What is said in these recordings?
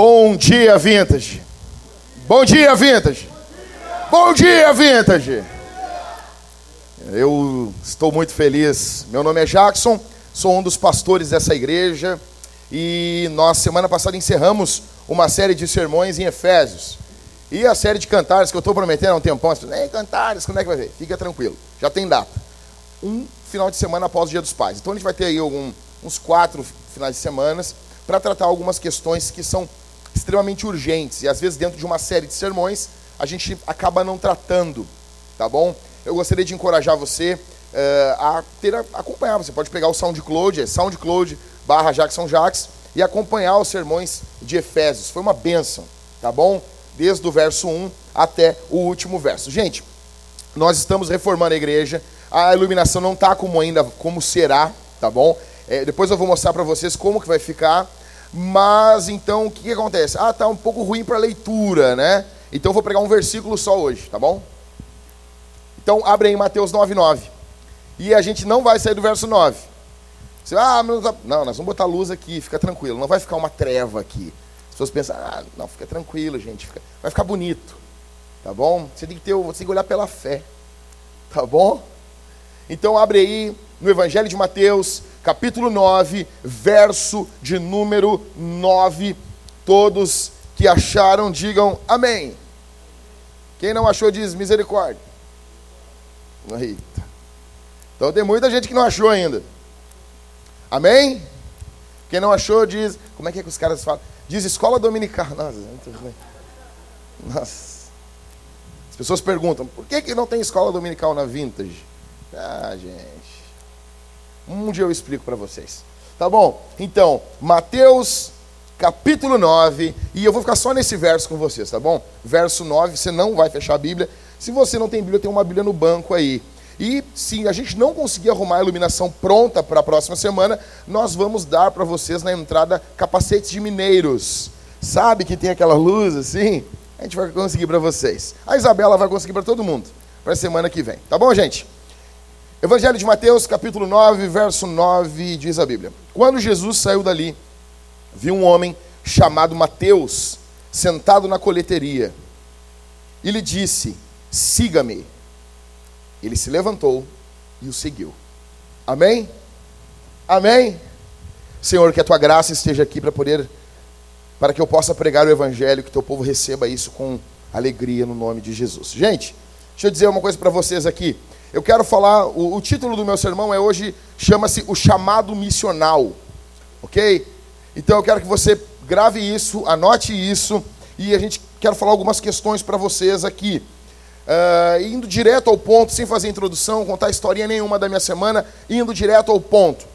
Bom dia, Vintage. Bom dia, Vintage. Bom dia, Vintage. Eu estou muito feliz. Meu nome é Jackson, sou um dos pastores dessa igreja e nós semana passada encerramos uma série de sermões em Efésios. E a série de cantares que eu estou prometendo há um tempão, Ei, cantares, quando é que vai ver? Fica tranquilo, já tem data. Um final de semana após o Dia dos Pais. Então a gente vai ter aí algum, uns quatro finais de semanas para tratar algumas questões que são extremamente urgentes e às vezes dentro de uma série de sermões a gente acaba não tratando, tá bom? Eu gostaria de encorajar você uh, a ter a, acompanhar. Você pode pegar o SoundCloud, é SoundCloud barra Jackson Jax e acompanhar os sermões de Efésios. Foi uma bênção, tá bom? Desde o verso 1 até o último verso. Gente, nós estamos reformando a igreja. A iluminação não está como ainda como será, tá bom? É, depois eu vou mostrar para vocês como que vai ficar. Mas então o que, que acontece? Ah, tá um pouco ruim para leitura, né? Então eu vou pregar um versículo só hoje, tá bom? Então abre aí Mateus 9:9. E a gente não vai sair do verso 9. Você, ah, não, tá... não, nós vamos botar luz aqui, fica tranquilo. Não vai ficar uma treva aqui. As pessoas pensam, ah, não, fica tranquilo, gente. Fica... Vai ficar bonito. Tá bom? Você tem que ter, você tem que olhar pela fé. Tá bom? Então abre aí no Evangelho de Mateus, capítulo 9, verso de número 9. Todos que acharam, digam amém. Quem não achou, diz misericórdia. Eita. Então tem muita gente que não achou ainda. Amém? Quem não achou, diz. Como é que, é que os caras falam? Diz escola dominical. Nossa. Nossa. As pessoas perguntam: por que, que não tem escola dominical na Vintage? Ah, gente. Um dia eu explico para vocês. Tá bom? Então, Mateus capítulo 9, e eu vou ficar só nesse verso com vocês, tá bom? Verso 9, você não vai fechar a Bíblia. Se você não tem Bíblia, tem uma Bíblia no banco aí. E se a gente não conseguir arrumar a iluminação pronta para a próxima semana, nós vamos dar para vocês na entrada capacetes de mineiros. Sabe que tem aquela luz assim? A gente vai conseguir para vocês. A Isabela vai conseguir para todo mundo, para semana que vem. Tá bom, gente? Evangelho de Mateus, capítulo 9, verso 9, diz a Bíblia: Quando Jesus saiu dali, viu um homem chamado Mateus sentado na coleteria. E lhe disse: Siga-me. Ele se levantou e o seguiu. Amém? Amém? Senhor, que a tua graça esteja aqui para poder, para que eu possa pregar o evangelho, que teu povo receba isso com alegria no nome de Jesus. Gente, deixa eu dizer uma coisa para vocês aqui. Eu quero falar, o, o título do meu sermão é hoje, chama-se O Chamado Missional. Ok? Então eu quero que você grave isso, anote isso, e a gente quer falar algumas questões para vocês aqui. Uh, indo direto ao ponto, sem fazer introdução, contar historinha nenhuma da minha semana, indo direto ao ponto.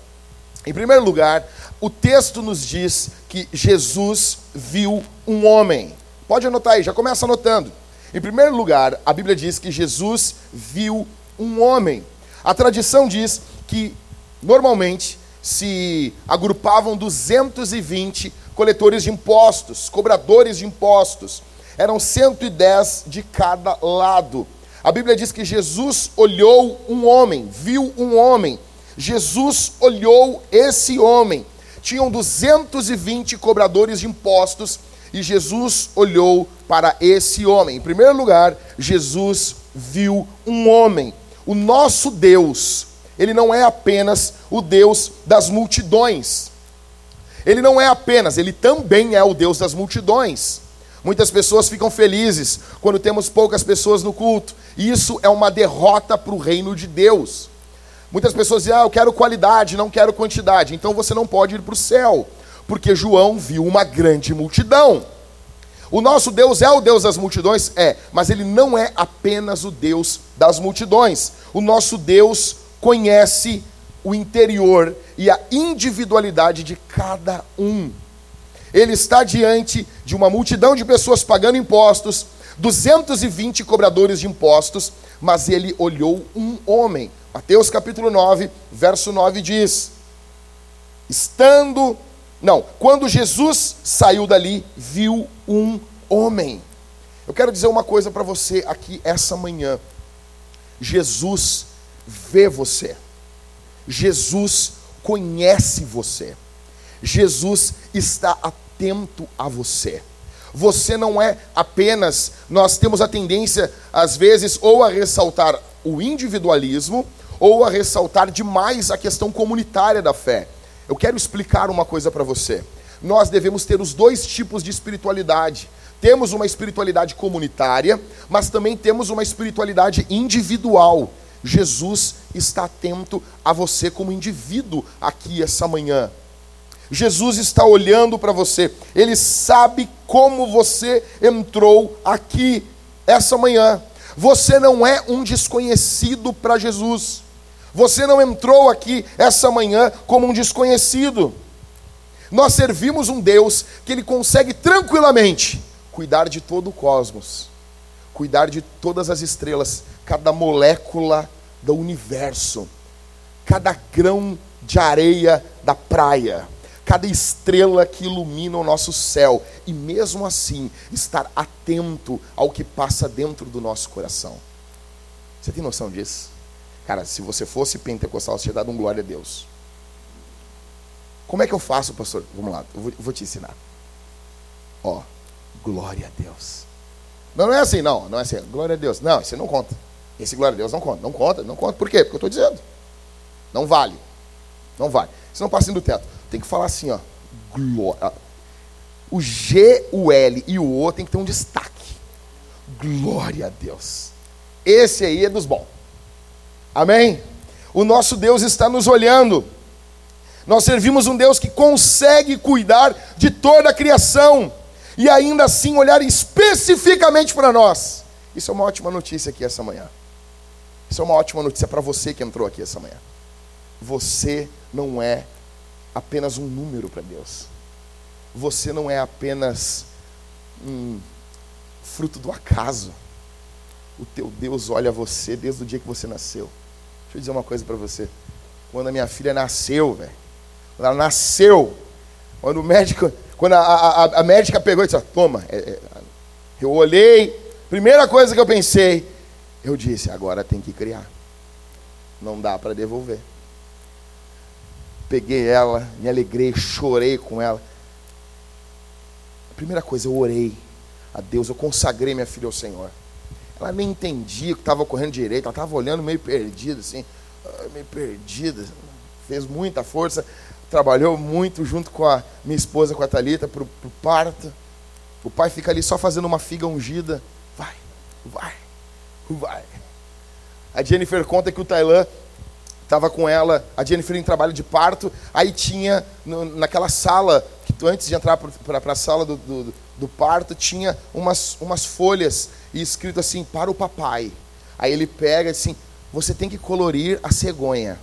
Em primeiro lugar, o texto nos diz que Jesus viu um homem. Pode anotar aí, já começa anotando. Em primeiro lugar, a Bíblia diz que Jesus viu um homem. A tradição diz que, normalmente, se agrupavam 220 coletores de impostos, cobradores de impostos. Eram 110 de cada lado. A Bíblia diz que Jesus olhou um homem, viu um homem. Jesus olhou esse homem. Tinham 220 cobradores de impostos e Jesus olhou para esse homem. Em primeiro lugar, Jesus viu um homem. O nosso Deus, ele não é apenas o Deus das multidões. Ele não é apenas, ele também é o Deus das multidões. Muitas pessoas ficam felizes quando temos poucas pessoas no culto. Isso é uma derrota para o reino de Deus. Muitas pessoas dizem, ah, eu quero qualidade, não quero quantidade. Então você não pode ir para o céu, porque João viu uma grande multidão. O nosso Deus é o Deus das multidões? É, mas ele não é apenas o Deus das multidões. O nosso Deus conhece o interior e a individualidade de cada um. Ele está diante de uma multidão de pessoas pagando impostos, 220 cobradores de impostos, mas ele olhou um homem. Mateus capítulo 9, verso 9 diz: Estando, não, quando Jesus saiu dali, viu um homem. Eu quero dizer uma coisa para você aqui essa manhã. Jesus vê você. Jesus conhece você. Jesus está atento a você. Você não é apenas, nós temos a tendência, às vezes, ou a ressaltar o individualismo, ou a ressaltar demais a questão comunitária da fé. Eu quero explicar uma coisa para você. Nós devemos ter os dois tipos de espiritualidade. Temos uma espiritualidade comunitária, mas também temos uma espiritualidade individual. Jesus está atento a você como indivíduo aqui essa manhã. Jesus está olhando para você, ele sabe como você entrou aqui essa manhã. Você não é um desconhecido para Jesus. Você não entrou aqui essa manhã como um desconhecido. Nós servimos um Deus que ele consegue tranquilamente cuidar de todo o cosmos, cuidar de todas as estrelas, cada molécula do universo, cada grão de areia da praia cada estrela que ilumina o nosso céu, e mesmo assim estar atento ao que passa dentro do nosso coração. Você tem noção disso? Cara, se você fosse pentecostal, você tinha dado um glória a Deus. Como é que eu faço, pastor? Vamos lá, eu vou, vou te ensinar. Ó, glória a Deus. Não, não é assim, não, não é assim, glória a Deus. Não, isso não conta. Esse glória a Deus não conta, não conta, não conta. Por quê? Porque eu estou dizendo. Não vale. Não vale. Isso não passa do teto tem que falar assim, ó. Glória. O G, o L e o O tem que ter um destaque. Glória a Deus. Esse aí é dos bons. Amém? O nosso Deus está nos olhando. Nós servimos um Deus que consegue cuidar de toda a criação e ainda assim olhar especificamente para nós. Isso é uma ótima notícia aqui essa manhã. Isso é uma ótima notícia para você que entrou aqui essa manhã. Você não é apenas um número para Deus. Você não é apenas um fruto do acaso. O teu Deus olha você desde o dia que você nasceu. Deixa eu dizer uma coisa para você. Quando a minha filha nasceu, velho, quando ela nasceu, quando o médico, quando a, a, a médica pegou e disse: Toma, é, é, eu olhei, primeira coisa que eu pensei, eu disse: Agora tem que criar. Não dá para devolver peguei ela, me alegrei, chorei com ela. A primeira coisa, eu orei a Deus, eu consagrei minha filha ao Senhor. Ela nem entendia o que estava ocorrendo direito, ela estava olhando meio perdida, assim, ah, meio perdida. Fez muita força, trabalhou muito junto com a minha esposa, com a Thalita, para o parto. O pai fica ali só fazendo uma figa ungida. Vai, vai, vai. A Jennifer conta que o Tailã estava com ela, a Jennifer em trabalho de parto, aí tinha no, naquela sala, que antes de entrar para a sala do, do, do, parto, tinha umas, umas folhas e escrito assim, para o papai. Aí ele pega assim, você tem que colorir a cegonha.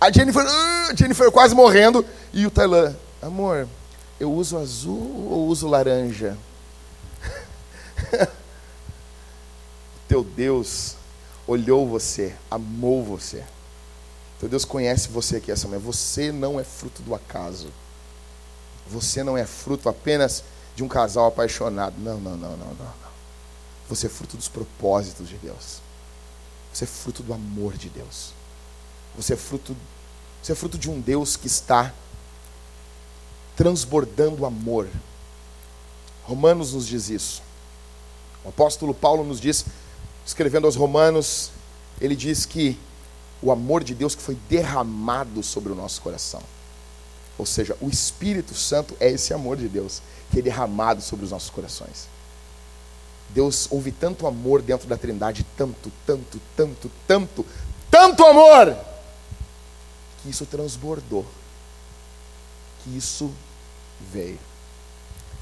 A Jennifer, uh, Jennifer quase morrendo, e o Tailã, amor, eu uso azul ou uso laranja? Teu Deus olhou você, amou você. Então Deus conhece você aqui essa manhã. Você não é fruto do acaso. Você não é fruto apenas de um casal apaixonado. Não, não, não, não, não. Você é fruto dos propósitos de Deus. Você é fruto do amor de Deus. Você é fruto, você é fruto de um Deus que está transbordando amor. Romanos nos diz isso. O apóstolo Paulo nos diz escrevendo aos Romanos, ele diz que o amor de Deus que foi derramado sobre o nosso coração. Ou seja, o Espírito Santo é esse amor de Deus que é derramado sobre os nossos corações. Deus houve tanto amor dentro da Trindade, tanto, tanto, tanto, tanto, tanto amor, que isso transbordou, que isso veio.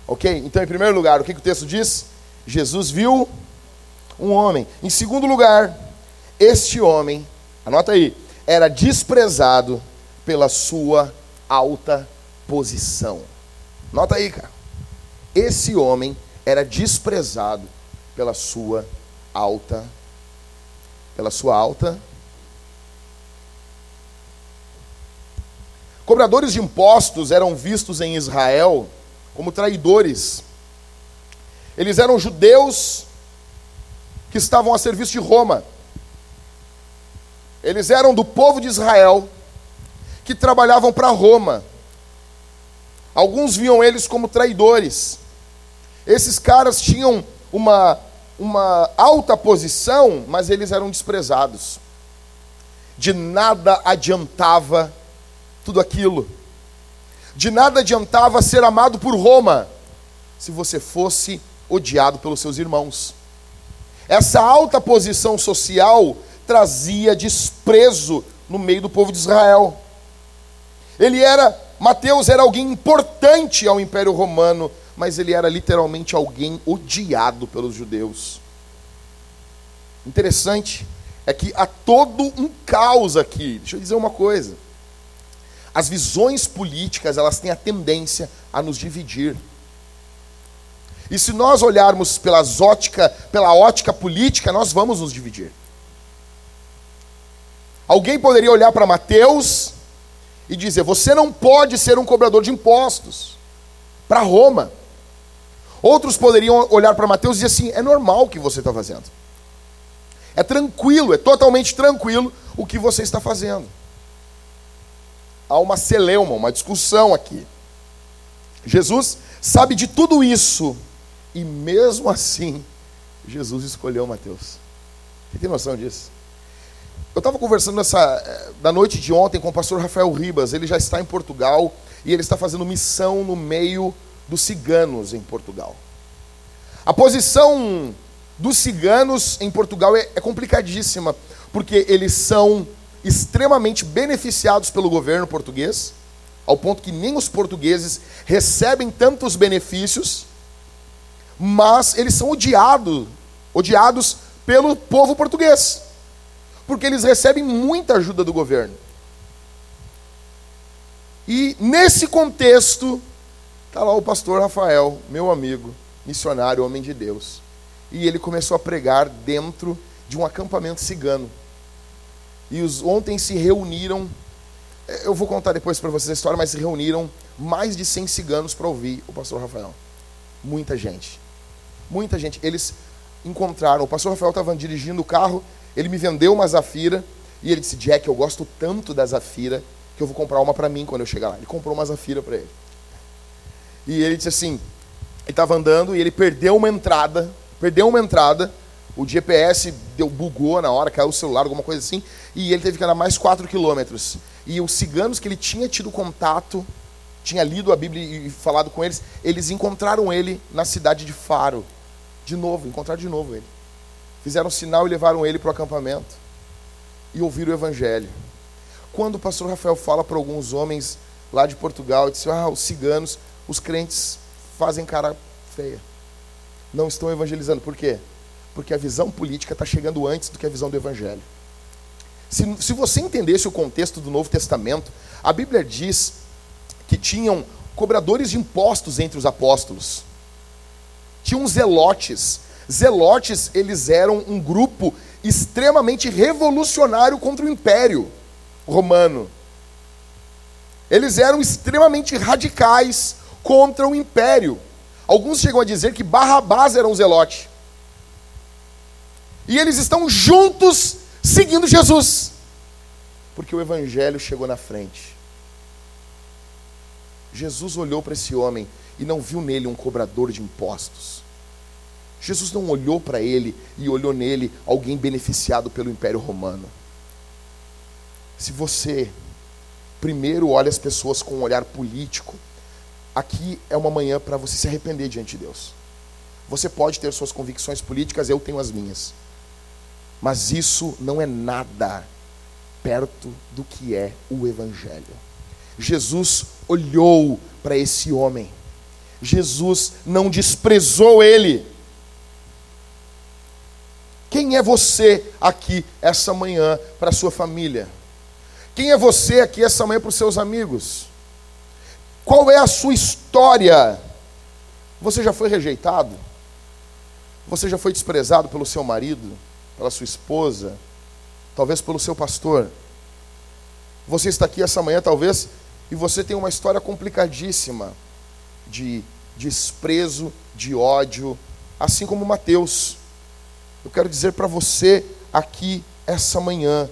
Ok? Então, em primeiro lugar, o que, que o texto diz? Jesus viu um homem. Em segundo lugar, este homem, anota aí, era desprezado pela sua alta posição. Nota aí, cara. Esse homem era desprezado pela sua alta pela sua alta Cobradores de impostos eram vistos em Israel como traidores. Eles eram judeus que estavam a serviço de Roma. Eles eram do povo de Israel que trabalhavam para Roma. Alguns viam eles como traidores. Esses caras tinham uma, uma alta posição, mas eles eram desprezados. De nada adiantava tudo aquilo. De nada adiantava ser amado por Roma se você fosse odiado pelos seus irmãos. Essa alta posição social trazia desprezo no meio do povo de Israel. Ele era, Mateus era alguém importante ao Império Romano, mas ele era literalmente alguém odiado pelos judeus. Interessante é que há todo um caos aqui. Deixa eu dizer uma coisa. As visões políticas, elas têm a tendência a nos dividir. E se nós olharmos pelas ótica, pela ótica política, nós vamos nos dividir. Alguém poderia olhar para Mateus e dizer: Você não pode ser um cobrador de impostos para Roma. Outros poderiam olhar para Mateus e dizer assim: É normal o que você está fazendo. É tranquilo, é totalmente tranquilo o que você está fazendo. Há uma celeuma, uma discussão aqui. Jesus sabe de tudo isso e mesmo assim Jesus escolheu Mateus. Você tem noção disso? Eu estava conversando nessa, eh, da noite de ontem com o pastor Rafael Ribas. Ele já está em Portugal e ele está fazendo missão no meio dos ciganos em Portugal. A posição dos ciganos em Portugal é, é complicadíssima, porque eles são extremamente beneficiados pelo governo português, ao ponto que nem os portugueses recebem tantos benefícios, mas eles são odiados, odiados pelo povo português porque eles recebem muita ajuda do governo. E nesse contexto, está lá o pastor Rafael, meu amigo, missionário, homem de Deus. E ele começou a pregar dentro de um acampamento cigano. E os ontem se reuniram, eh, eu vou contar depois para vocês a história, mas se reuniram mais de 100 ciganos para ouvir o pastor Rafael. Muita gente. Muita gente. Eles encontraram, o pastor Rafael estava dirigindo o carro ele me vendeu uma Zafira e ele disse: Jack, eu gosto tanto da Zafira que eu vou comprar uma para mim quando eu chegar lá. Ele comprou uma Zafira para ele. E ele disse assim: ele estava andando e ele perdeu uma entrada, perdeu uma entrada. O GPS deu, bugou na hora, caiu o celular, alguma coisa assim, e ele teve que andar mais 4 quilômetros. E os ciganos que ele tinha tido contato, tinha lido a Bíblia e falado com eles, eles encontraram ele na cidade de Faro. De novo, encontraram de novo ele fizeram sinal e levaram ele para o acampamento e ouviram o evangelho. Quando o pastor Rafael fala para alguns homens lá de Portugal, disse: Ah, os ciganos, os crentes fazem cara feia. Não estão evangelizando. Por quê? Porque a visão política está chegando antes do que a visão do evangelho. Se, se você entendesse o contexto do Novo Testamento, a Bíblia diz que tinham cobradores de impostos entre os apóstolos. Tinham zelotes, Zelotes, eles eram um grupo extremamente revolucionário contra o Império Romano. Eles eram extremamente radicais contra o Império. Alguns chegam a dizer que Barrabás era um zelote. E eles estão juntos seguindo Jesus. Porque o Evangelho chegou na frente. Jesus olhou para esse homem e não viu nele um cobrador de impostos. Jesus não olhou para ele e olhou nele alguém beneficiado pelo Império Romano. Se você primeiro olha as pessoas com um olhar político, aqui é uma manhã para você se arrepender diante de Deus. Você pode ter suas convicções políticas, eu tenho as minhas. Mas isso não é nada perto do que é o Evangelho. Jesus olhou para esse homem. Jesus não desprezou ele. Quem é você aqui essa manhã para a sua família? Quem é você aqui essa manhã para os seus amigos? Qual é a sua história? Você já foi rejeitado? Você já foi desprezado pelo seu marido, pela sua esposa, talvez pelo seu pastor? Você está aqui essa manhã, talvez, e você tem uma história complicadíssima de desprezo, de ódio, assim como Mateus. Eu quero dizer para você aqui essa manhã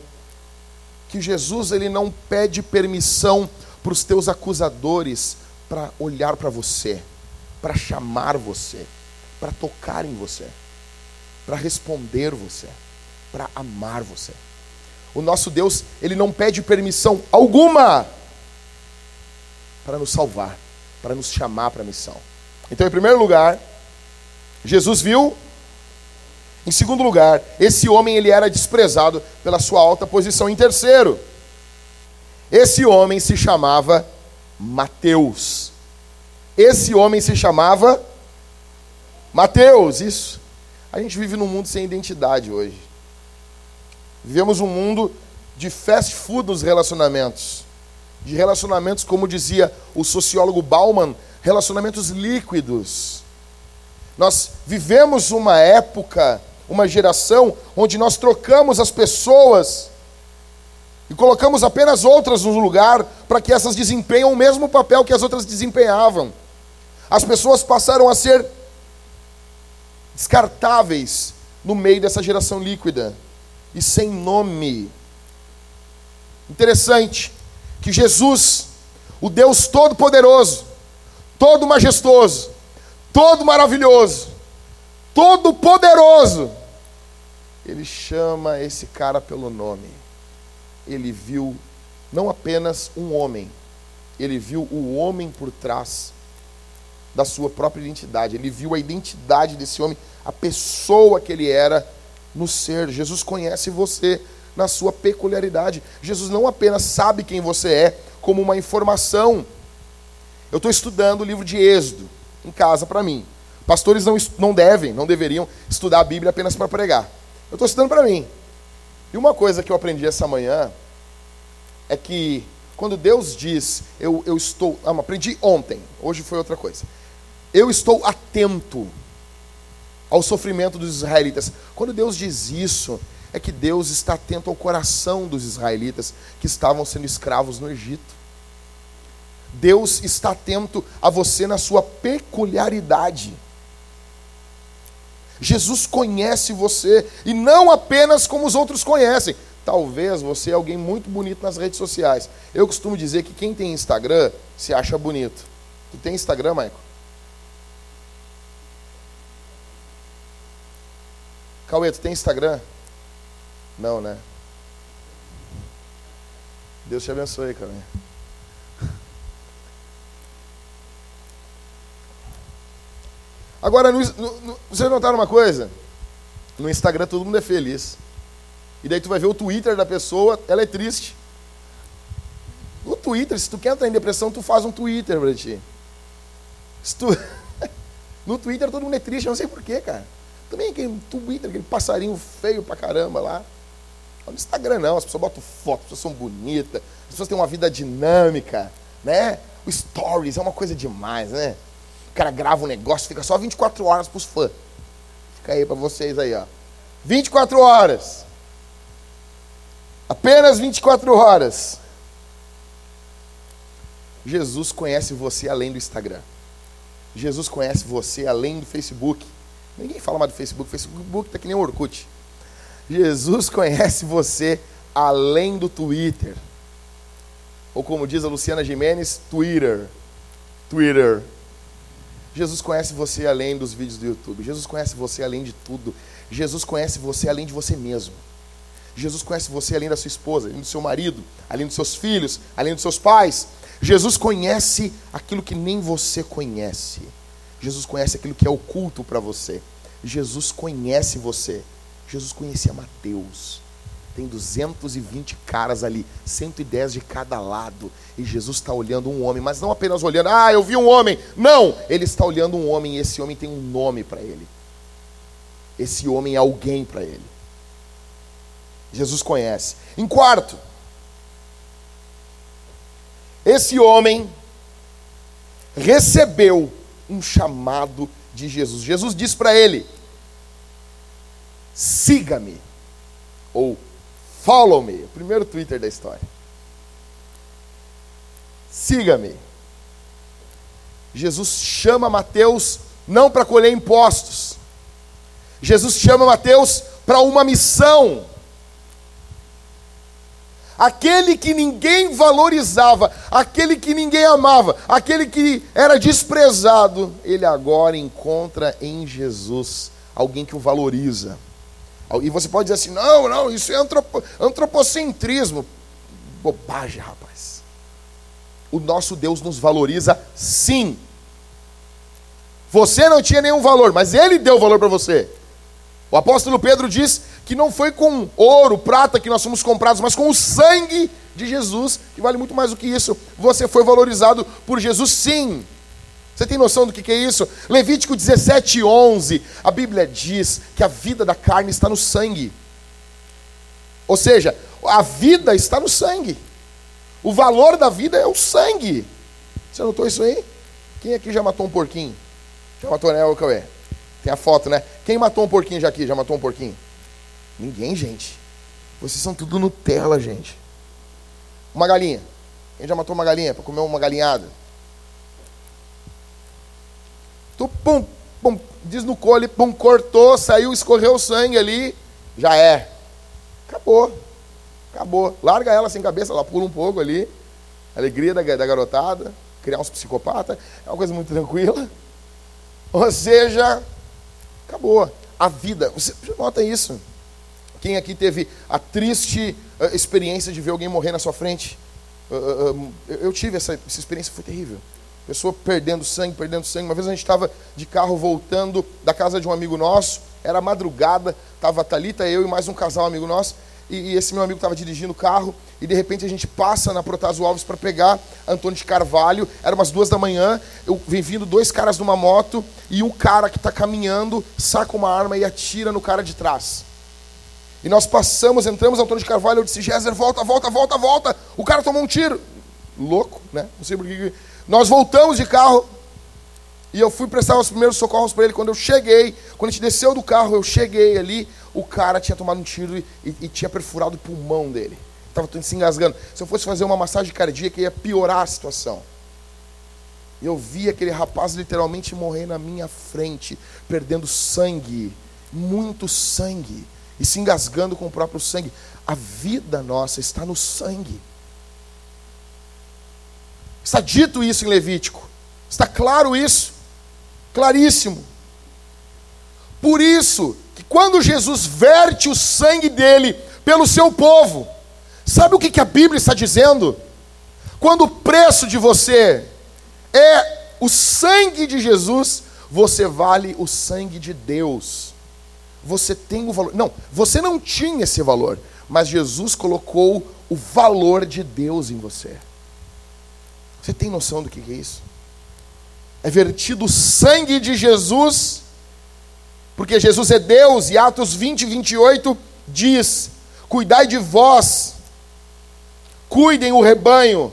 que Jesus ele não pede permissão para os teus acusadores para olhar para você, para chamar você, para tocar em você, para responder você, para amar você. O nosso Deus, ele não pede permissão alguma para nos salvar, para nos chamar para a missão. Então, em primeiro lugar, Jesus viu. Em segundo lugar, esse homem ele era desprezado pela sua alta posição. Em terceiro, esse homem se chamava Mateus. Esse homem se chamava Mateus, isso. A gente vive num mundo sem identidade hoje. Vivemos um mundo de fast food nos relacionamentos. De relacionamentos, como dizia o sociólogo Bauman, relacionamentos líquidos. Nós vivemos uma época, uma geração, onde nós trocamos as pessoas e colocamos apenas outras no lugar para que essas desempenhem o mesmo papel que as outras desempenhavam. As pessoas passaram a ser descartáveis no meio dessa geração líquida e sem nome. Interessante que Jesus, o Deus Todo-Poderoso, todo majestoso, todo maravilhoso, todo poderoso, ele chama esse cara pelo nome. Ele viu não apenas um homem, ele viu o homem por trás da sua própria identidade. Ele viu a identidade desse homem, a pessoa que ele era no ser. Jesus conhece você na sua peculiaridade. Jesus não apenas sabe quem você é, como uma informação. Eu estou estudando o livro de Êxodo em casa para mim. Pastores não, não devem, não deveriam estudar a Bíblia apenas para pregar. Eu estou estudando para mim. E uma coisa que eu aprendi essa manhã é que quando Deus diz, eu, eu estou. Ah, aprendi ontem, hoje foi outra coisa. Eu estou atento ao sofrimento dos israelitas. Quando Deus diz isso, é que Deus está atento ao coração dos israelitas que estavam sendo escravos no Egito. Deus está atento a você na sua peculiaridade. Jesus conhece você e não apenas como os outros conhecem. Talvez você é alguém muito bonito nas redes sociais. Eu costumo dizer que quem tem Instagram se acha bonito. Tu tem Instagram, Maico? Cauê, tu tem Instagram? Não, né? Deus te abençoe, Cauê. Agora, no, no, vocês notaram uma coisa? No Instagram todo mundo é feliz. E daí tu vai ver o Twitter da pessoa, ela é triste. No Twitter, se tu quer entrar em depressão, tu faz um Twitter pra ti. Se tu... no Twitter todo mundo é triste, eu não sei porquê, cara. Também aquele Twitter, aquele passarinho feio pra caramba lá. No Instagram não, as pessoas botam foto, as pessoas são bonitas, as pessoas têm uma vida dinâmica, né? O stories é uma coisa demais, né? O cara grava um negócio, fica só 24 horas pros fãs. Fica aí pra vocês aí, ó. 24 horas. Apenas 24 horas. Jesus conhece você além do Instagram. Jesus conhece você além do Facebook. Ninguém fala mais do Facebook. Facebook tá que nem o Orkut. Jesus conhece você além do Twitter. Ou como diz a Luciana Jimenez, Twitter. Twitter. Jesus conhece você além dos vídeos do YouTube. Jesus conhece você além de tudo. Jesus conhece você além de você mesmo. Jesus conhece você além da sua esposa, além do seu marido, além dos seus filhos, além dos seus pais. Jesus conhece aquilo que nem você conhece. Jesus conhece aquilo que é oculto para você. Jesus conhece você. Jesus conhecia Mateus. Tem 220 caras ali, 110 de cada lado. E Jesus está olhando um homem, mas não apenas olhando, ah, eu vi um homem. Não! Ele está olhando um homem e esse homem tem um nome para ele. Esse homem é alguém para ele. Jesus conhece. Em quarto, esse homem recebeu um chamado de Jesus. Jesus disse para ele: siga-me, ou follow me, o primeiro Twitter da história. Siga-me. Jesus chama Mateus não para colher impostos. Jesus chama Mateus para uma missão. aquele que ninguém valorizava, aquele que ninguém amava, aquele que era desprezado, ele agora encontra em Jesus alguém que o valoriza. E você pode dizer assim: não, não, isso é antropo, antropocentrismo. Bobagem, rapaz. O nosso Deus nos valoriza sim. Você não tinha nenhum valor, mas Ele deu valor para você. O apóstolo Pedro diz que não foi com ouro, prata que nós fomos comprados, mas com o sangue de Jesus, que vale muito mais do que isso. Você foi valorizado por Jesus, sim. Você tem noção do que é isso? Levítico 17, 11. A Bíblia diz que a vida da carne está no sangue. Ou seja, a vida está no sangue. O valor da vida é o sangue. Você notou isso aí? Quem aqui já matou um porquinho? Já matou, né, Cauê? Tem a foto, né? Quem matou um porquinho já aqui? Já matou um porquinho? Ninguém, gente. Vocês são tudo Nutella, gente. Uma galinha. Quem já matou uma galinha para comer uma galinhada? Tu pum, pum, diz no cole, pum, cortou, saiu, escorreu o sangue ali, já é. Acabou. Acabou. Larga ela sem cabeça, ela pula um pouco ali. Alegria da, da garotada, criar uns psicopatas, é uma coisa muito tranquila. Ou seja, acabou. A vida, você nota isso. Quem aqui teve a triste uh, experiência de ver alguém morrer na sua frente? Uh, uh, eu tive essa, essa experiência, foi terrível. Pessoa perdendo sangue, perdendo sangue. Uma vez a gente estava de carro voltando da casa de um amigo nosso, era madrugada, estava a Thalita, eu e mais um casal amigo nosso, e, e esse meu amigo estava dirigindo o carro, e de repente a gente passa na Protásio Alves para pegar Antônio de Carvalho, era umas duas da manhã, eu vem vindo dois caras numa moto, e um cara que está caminhando saca uma arma e atira no cara de trás. E nós passamos, entramos Antônio de Carvalho, eu disse, Géser, volta, volta, volta, volta, o cara tomou um tiro. Louco, né? Não sei por que nós voltamos de carro e eu fui prestar os primeiros socorros para ele. Quando eu cheguei, quando a gente desceu do carro, eu cheguei ali, o cara tinha tomado um tiro e, e, e tinha perfurado o pulmão dele. Estava se engasgando. Se eu fosse fazer uma massagem cardíaca, ia piorar a situação. E eu vi aquele rapaz literalmente morrer na minha frente, perdendo sangue, muito sangue, e se engasgando com o próprio sangue. A vida nossa está no sangue. Está dito isso em Levítico. Está claro isso. Claríssimo. Por isso, que quando Jesus verte o sangue dele pelo seu povo, sabe o que, a Bíblia está dizendo? Quando o preço de você é o sangue de Jesus, você vale o sangue de Deus. Você tem o valor. Não, você não tinha esse valor, mas Jesus colocou o valor de Deus em você. Você tem noção do que é isso? É vertido o sangue de Jesus, porque Jesus é Deus, e Atos 20, 28 diz: Cuidai de vós, cuidem o rebanho,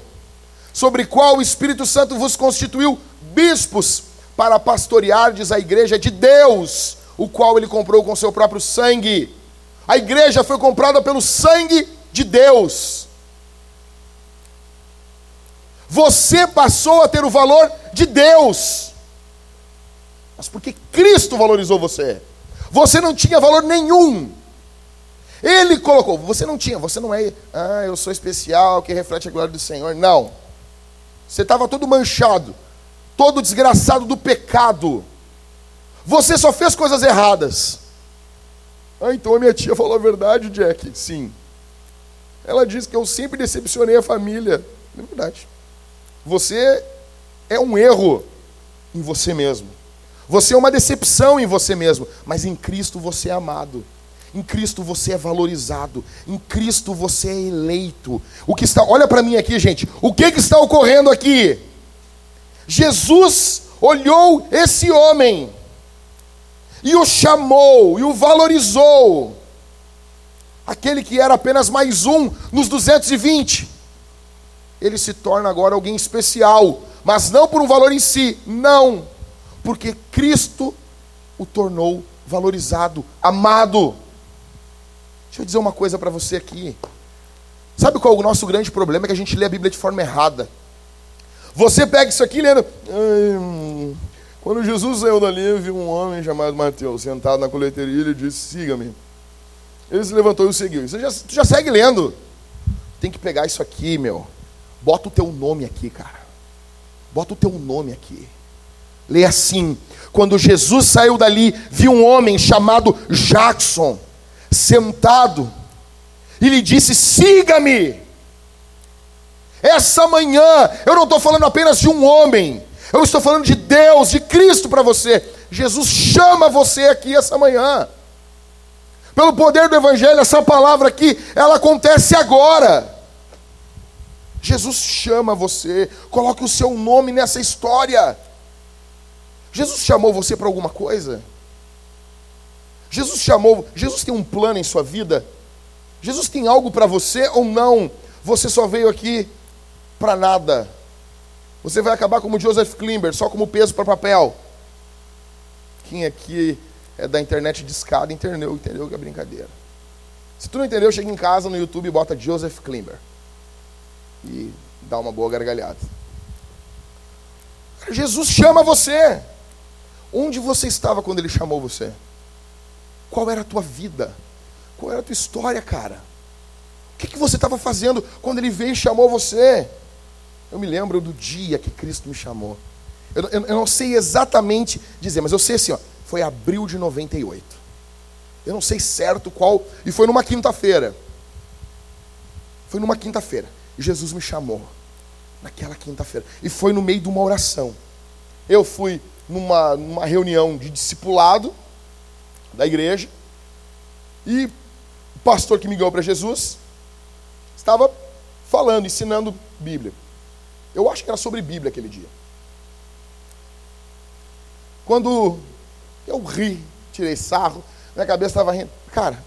sobre qual o Espírito Santo vos constituiu bispos, para pastoreardes a igreja de Deus, o qual ele comprou com seu próprio sangue. A igreja foi comprada pelo sangue de Deus você passou a ter o valor de Deus. Mas porque Cristo valorizou você. Você não tinha valor nenhum. Ele colocou, você não tinha, você não é, ah, eu sou especial, que reflete a glória do Senhor. Não. Você estava todo manchado, todo desgraçado do pecado. Você só fez coisas erradas. Ah, então a minha tia falou a verdade, Jack. Sim. Ela disse que eu sempre decepcionei a família. É verdade. Você é um erro em você mesmo. Você é uma decepção em você mesmo, mas em Cristo você é amado. Em Cristo você é valorizado. Em Cristo você é eleito. O que está, olha para mim aqui, gente. O que, que está ocorrendo aqui? Jesus olhou esse homem e o chamou e o valorizou. Aquele que era apenas mais um nos 220 ele se torna agora alguém especial, mas não por um valor em si, não, porque Cristo o tornou valorizado, amado. Deixa eu dizer uma coisa para você aqui. Sabe qual é o nosso grande problema? É que a gente lê a Bíblia de forma errada. Você pega isso aqui lendo. Quando Jesus saiu dali, viu um homem chamado Mateus sentado na coleteria e disse: Siga-me. Ele se levantou e o seguiu. Você já, já segue lendo. tem que pegar isso aqui, meu. Bota o teu nome aqui, cara. Bota o teu nome aqui. Lê assim: quando Jesus saiu dali, viu um homem chamado Jackson sentado e lhe disse: Siga-me. Essa manhã, eu não estou falando apenas de um homem, eu estou falando de Deus, de Cristo para você. Jesus chama você aqui essa manhã. Pelo poder do Evangelho, essa palavra aqui, ela acontece agora. Jesus chama você, coloque o seu nome nessa história. Jesus chamou você para alguma coisa? Jesus chamou, Jesus tem um plano em sua vida? Jesus tem algo para você ou não? Você só veio aqui para nada. Você vai acabar como Joseph Klimber, só como peso para papel. Quem aqui é da internet de escada entendeu, entendeu que é brincadeira. Se tu não entendeu, chega em casa no YouTube e bota Joseph Klimber. E dá uma boa gargalhada. Jesus chama você. Onde você estava quando ele chamou você? Qual era a tua vida? Qual era a tua história, cara? O que, que você estava fazendo quando ele veio e chamou você? Eu me lembro do dia que Cristo me chamou. Eu, eu, eu, não sei exatamente dizer, mas eu sei assim, ó, foi abril de 98. Eu não sei certo qual, e foi numa quinta-feira. Foi numa quinta-feira. Jesus me chamou naquela quinta-feira. E foi no meio de uma oração. Eu fui numa, numa reunião de discipulado da igreja. E o pastor que me ganhou para Jesus estava falando, ensinando Bíblia. Eu acho que era sobre Bíblia aquele dia. Quando eu ri, tirei sarro, minha cabeça estava rindo. Cara,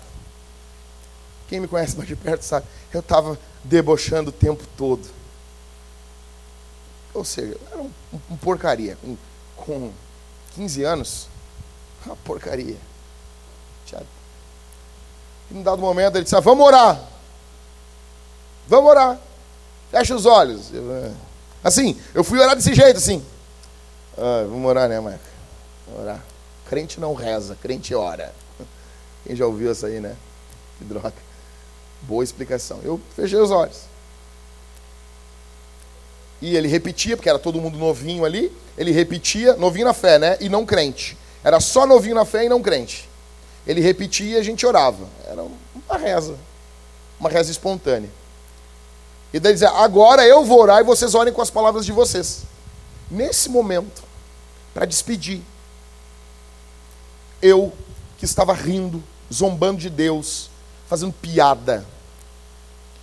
quem me conhece mais de perto sabe, eu estava debochando o tempo todo. Ou seja, era um, um porcaria. Com, com 15 anos, uma porcaria. E num dado momento ele disse: ah, Vamos orar. Vamos orar. Fecha os olhos. Eu, é. Assim, eu fui orar desse jeito, assim. Ah, vamos orar, né, Marco? Vamos orar. Crente não reza, crente ora. Quem já ouviu isso aí, né? Que droga. Boa explicação. Eu fechei os olhos. E ele repetia, porque era todo mundo novinho ali. Ele repetia, novinho na fé, né? E não crente. Era só novinho na fé e não crente. Ele repetia e a gente orava. Era uma reza. Uma reza espontânea. E daí dizia, agora eu vou orar e vocês orem com as palavras de vocês. Nesse momento, para despedir, eu que estava rindo, zombando de Deus, fazendo piada.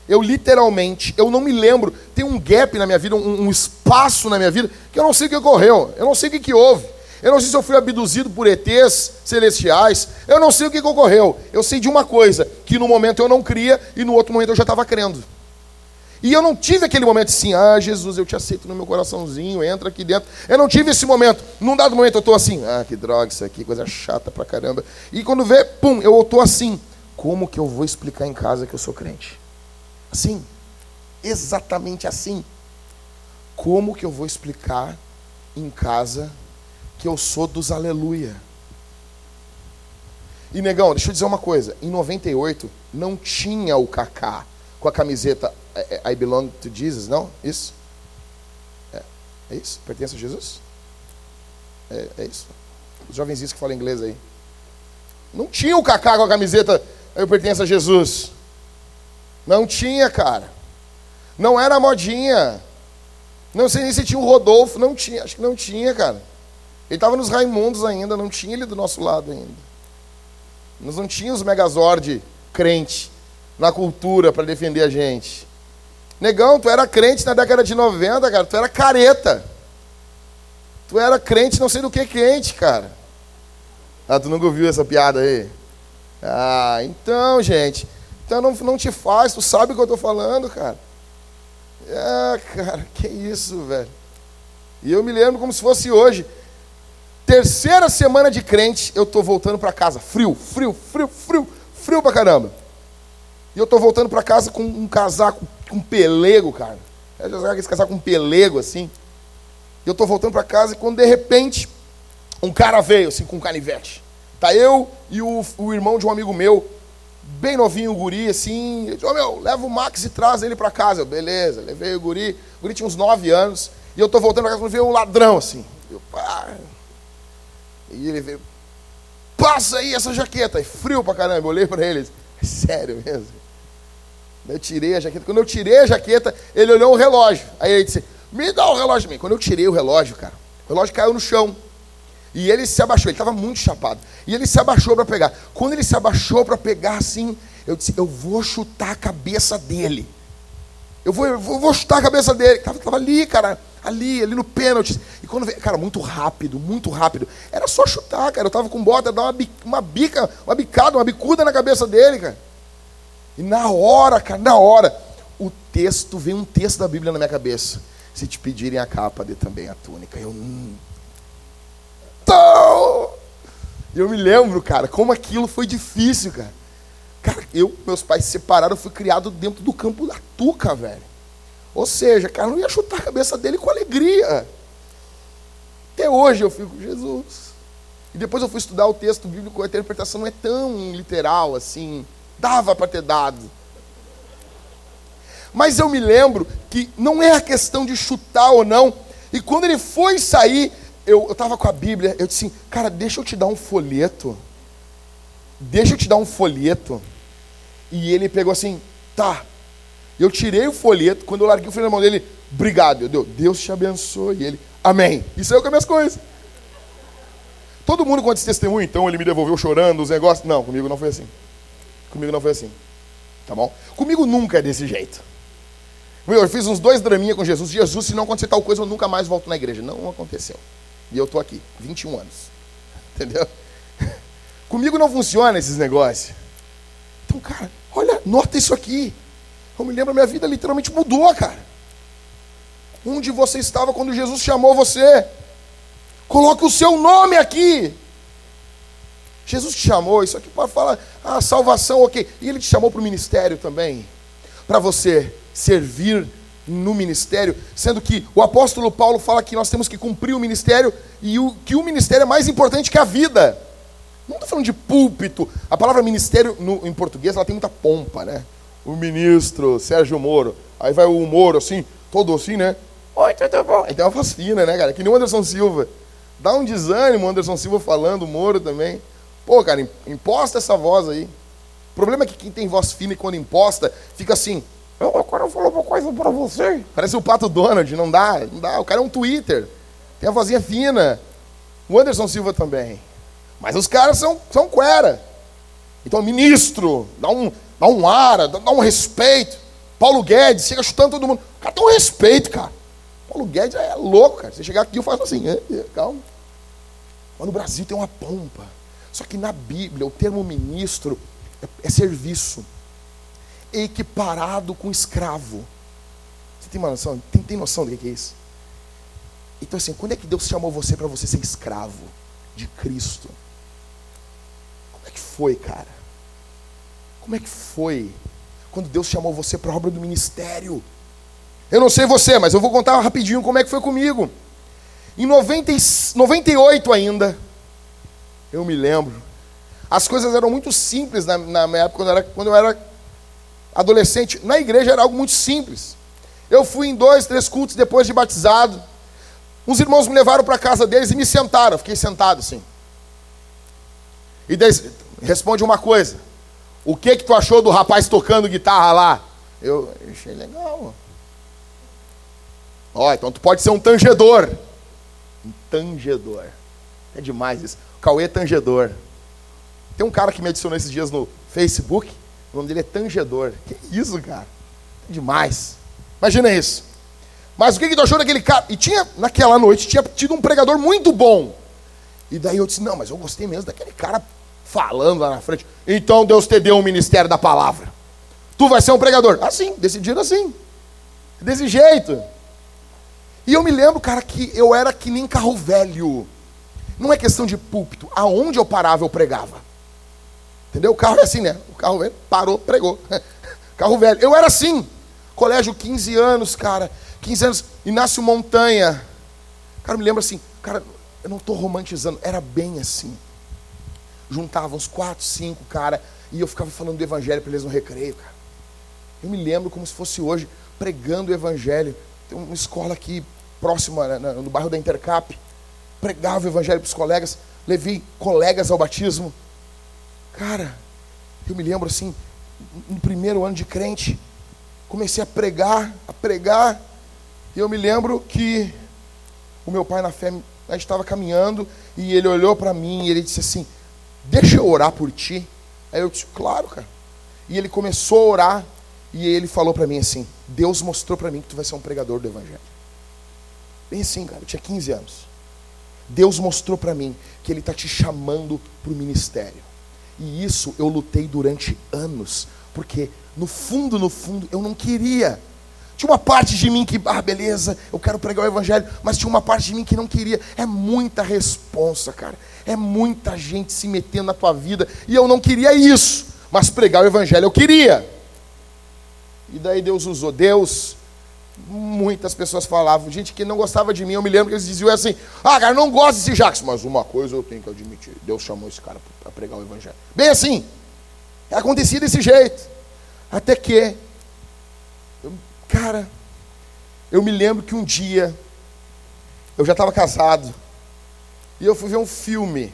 Eu literalmente, eu não me lembro, tem um gap na minha vida, um, um espaço na minha vida, que eu não sei o que ocorreu, eu não sei o que, que houve. Eu não sei se eu fui abduzido por ETs celestiais, eu não sei o que, que ocorreu. Eu sei de uma coisa, que no momento eu não cria e no outro momento eu já estava crendo. E eu não tive aquele momento assim, ah, Jesus, eu te aceito no meu coraçãozinho, entra aqui dentro. Eu não tive esse momento. Num dado momento eu estou assim, ah, que droga isso aqui, coisa chata pra caramba. E quando vê, pum, eu estou assim. Como que eu vou explicar em casa que eu sou crente? Assim, exatamente assim. Como que eu vou explicar em casa que eu sou dos aleluia? E negão, deixa eu dizer uma coisa. Em 98 não tinha o Kaká com a camiseta é, é, I belong to Jesus, não? Isso? É, é isso? Pertence a Jesus? É, é isso. Os jovenzinhos que falam inglês aí. Não tinha o Kaká com a camiseta eu pertenço a Jesus. Não tinha, cara. Não era modinha. Não sei nem se tinha o Rodolfo. Não tinha. Acho que não tinha, cara. Ele estava nos Raimundos ainda. Não tinha ele do nosso lado ainda. Nós não tínhamos Megazord crente na cultura para defender a gente. Negão, tu era crente na década de 90, cara. Tu era careta. Tu era crente, não sei do que crente, cara. Ah, tu nunca ouviu essa piada aí? Ah, então, gente. Então não, não te faz, tu sabe o que eu estou falando, cara. É, cara, que isso, velho. E eu me lembro como se fosse hoje. Terceira semana de crente, eu estou voltando para casa. Frio, frio, frio, frio, frio pra caramba. E eu estou voltando para casa com um casaco com pelego, cara. Eu já esse casaco com pelego assim. E eu estou voltando para casa e quando de repente um cara veio assim com um canivete. Tá eu e o, o irmão de um amigo meu bem novinho o guri, assim. Ele disse, ô meu, leva o Max e traz ele para casa. Eu, beleza, levei o guri. O guri tinha uns 9 anos. E eu tô voltando pra casa quando veio um ladrão, assim. Eu, pá. E ele veio, passa aí essa jaqueta. E frio pra caramba. Eu olhei pra ele é sério mesmo? Eu tirei a jaqueta. Quando eu tirei a jaqueta, ele olhou o relógio. Aí ele disse, me dá o relógio. Quando eu tirei o relógio, cara, o relógio caiu no chão. E ele se abaixou, ele estava muito chapado. E ele se abaixou para pegar. Quando ele se abaixou para pegar assim, eu disse: Eu vou chutar a cabeça dele. Eu vou, eu vou chutar a cabeça dele. Tava, tava ali, cara, ali, ali no pênalti. E quando veio, cara, muito rápido, muito rápido. Era só chutar, cara. Eu tava com bota, dar uma, uma bica, uma bicada, uma bicuda na cabeça dele, cara. E na hora, cara, na hora, o texto, veio um texto da Bíblia na minha cabeça. Se te pedirem a capa, dê também a túnica. Eu. Hum, e eu me lembro, cara, como aquilo foi difícil, cara. Cara, eu, meus pais se separaram, eu fui criado dentro do campo da tuca, velho. Ou seja, cara, não ia chutar a cabeça dele com alegria. Até hoje eu fico, Jesus. E depois eu fui estudar o texto bíblico, a interpretação não é tão literal assim. Dava para ter dado. Mas eu me lembro que não é a questão de chutar ou não. E quando ele foi sair, eu estava com a Bíblia, eu disse assim, cara, deixa eu te dar um folheto. Deixa eu te dar um folheto. E ele pegou assim, tá. Eu tirei o folheto, quando eu larguei o folheto na mão dele, obrigado. Eu deu, Deus te abençoe. E ele, amém. E saiu com as minhas coisas. Todo mundo conta esse testemunho, então ele me devolveu chorando os negócios. Não, comigo não foi assim. Comigo não foi assim. Tá bom? Comigo nunca é desse jeito. Eu fiz uns dois draminha com Jesus. Jesus, se não acontecer tal coisa, eu nunca mais volto na igreja. Não aconteceu. E eu estou aqui, 21 anos. Entendeu? Comigo não funciona esses negócios. Então, cara, olha, nota isso aqui. Eu me lembro, minha vida literalmente mudou, cara. Onde você estava quando Jesus chamou você? Coloque o seu nome aqui. Jesus te chamou, isso aqui pode falar, ah, salvação, ok. E ele te chamou para o ministério também. Para você servir no ministério, sendo que o apóstolo Paulo fala que nós temos que cumprir o ministério e o, que o ministério é mais importante que a vida. Não estou falando de púlpito. A palavra ministério no, em português ela tem muita pompa, né? O ministro Sérgio Moro. Aí vai o Moro assim, todo assim, né? Oi, tudo bom? Aí tem uma voz fina, né, cara? Que nem o Anderson Silva. Dá um desânimo o Anderson Silva falando, o Moro também. Pô, cara, imposta essa voz aí. O problema é que quem tem voz fina e quando imposta, fica assim, eu agora vou falar uma coisa para você. Parece o Pato Donald, não dá, não dá. O cara é um Twitter. Tem a vozinha fina. O Anderson Silva também. Mas os caras são, são quera. Então, ministro, dá um, dá um ar, dá um respeito. Paulo Guedes, chega chutando todo mundo. O cara tem um respeito, cara. Paulo Guedes é louco, cara. Você chegar aqui, eu faço assim, é, é, calma. Mas no Brasil tem uma pompa. Só que na Bíblia, o termo ministro é, é serviço equiparado com escravo. Você tem uma noção? Tem, tem noção do que é isso? Então, assim, quando é que Deus chamou você para você ser escravo de Cristo? Como é que foi, cara? Como é que foi quando Deus chamou você para a obra do ministério? Eu não sei você, mas eu vou contar rapidinho como é que foi comigo. Em 90, 98 ainda, eu me lembro, as coisas eram muito simples na, na minha época, quando eu era, quando eu era adolescente, na igreja era algo muito simples. Eu fui em dois, três cultos depois de batizado. Uns irmãos me levaram para casa deles e me sentaram. Eu fiquei sentado assim. E daí, responde uma coisa. O que que tu achou do rapaz tocando guitarra lá? Eu achei legal. Ó, então tu pode ser um tangedor. Um tangedor. É demais isso. Cauê Tangedor. Tem um cara que me adicionou esses dias no Facebook. O nome dele é Tangedor. Que isso, cara? É demais. Imagina isso. Mas o que, que tu achou daquele cara? E tinha, naquela noite, tinha tido um pregador muito bom. E daí eu disse, não, mas eu gostei mesmo daquele cara falando lá na frente. Então Deus te deu um ministério da palavra. Tu vai ser um pregador. Assim, decidido assim. Desse jeito. E eu me lembro, cara, que eu era que nem carro velho. Não é questão de púlpito. Aonde eu parava, eu pregava. Entendeu? O carro é assim, né? O carro velho parou, pregou. carro velho. Eu era assim. Colégio, 15 anos, cara. 15 anos. Inácio Montanha. Cara, me lembra assim. Cara, eu não estou romantizando. Era bem assim. juntava uns quatro, cinco, cara, e eu ficava falando do evangelho para eles no recreio, cara. Eu me lembro como se fosse hoje, pregando o evangelho. Tem uma escola aqui próxima, né, no bairro da Intercap. Pregava o evangelho para os colegas, levei colegas ao batismo. Cara, eu me lembro assim, no primeiro ano de crente, comecei a pregar, a pregar, e eu me lembro que o meu pai na fé, a gente estava caminhando, e ele olhou para mim e ele disse assim: Deixa eu orar por ti. Aí eu disse: Claro, cara. E ele começou a orar, e ele falou para mim assim: Deus mostrou para mim que tu vai ser um pregador do Evangelho. Bem assim, cara, eu tinha 15 anos. Deus mostrou para mim que Ele está te chamando para o ministério. E isso eu lutei durante anos, porque no fundo, no fundo, eu não queria. Tinha uma parte de mim que, ah, beleza, eu quero pregar o evangelho, mas tinha uma parte de mim que não queria. É muita responsa, cara. É muita gente se metendo na tua vida, e eu não queria isso, mas pregar o evangelho eu queria. E daí Deus usou. Deus, muitas pessoas falavam, gente que não gostava de mim, eu me lembro que eles diziam assim: ah, cara, não gosto desse Jackson, mas uma coisa eu tenho que admitir: Deus chamou esse cara para pregar o Evangelho. Bem assim, é acontecia desse jeito. Até que, eu, cara, eu me lembro que um dia, eu já estava casado, e eu fui ver um filme.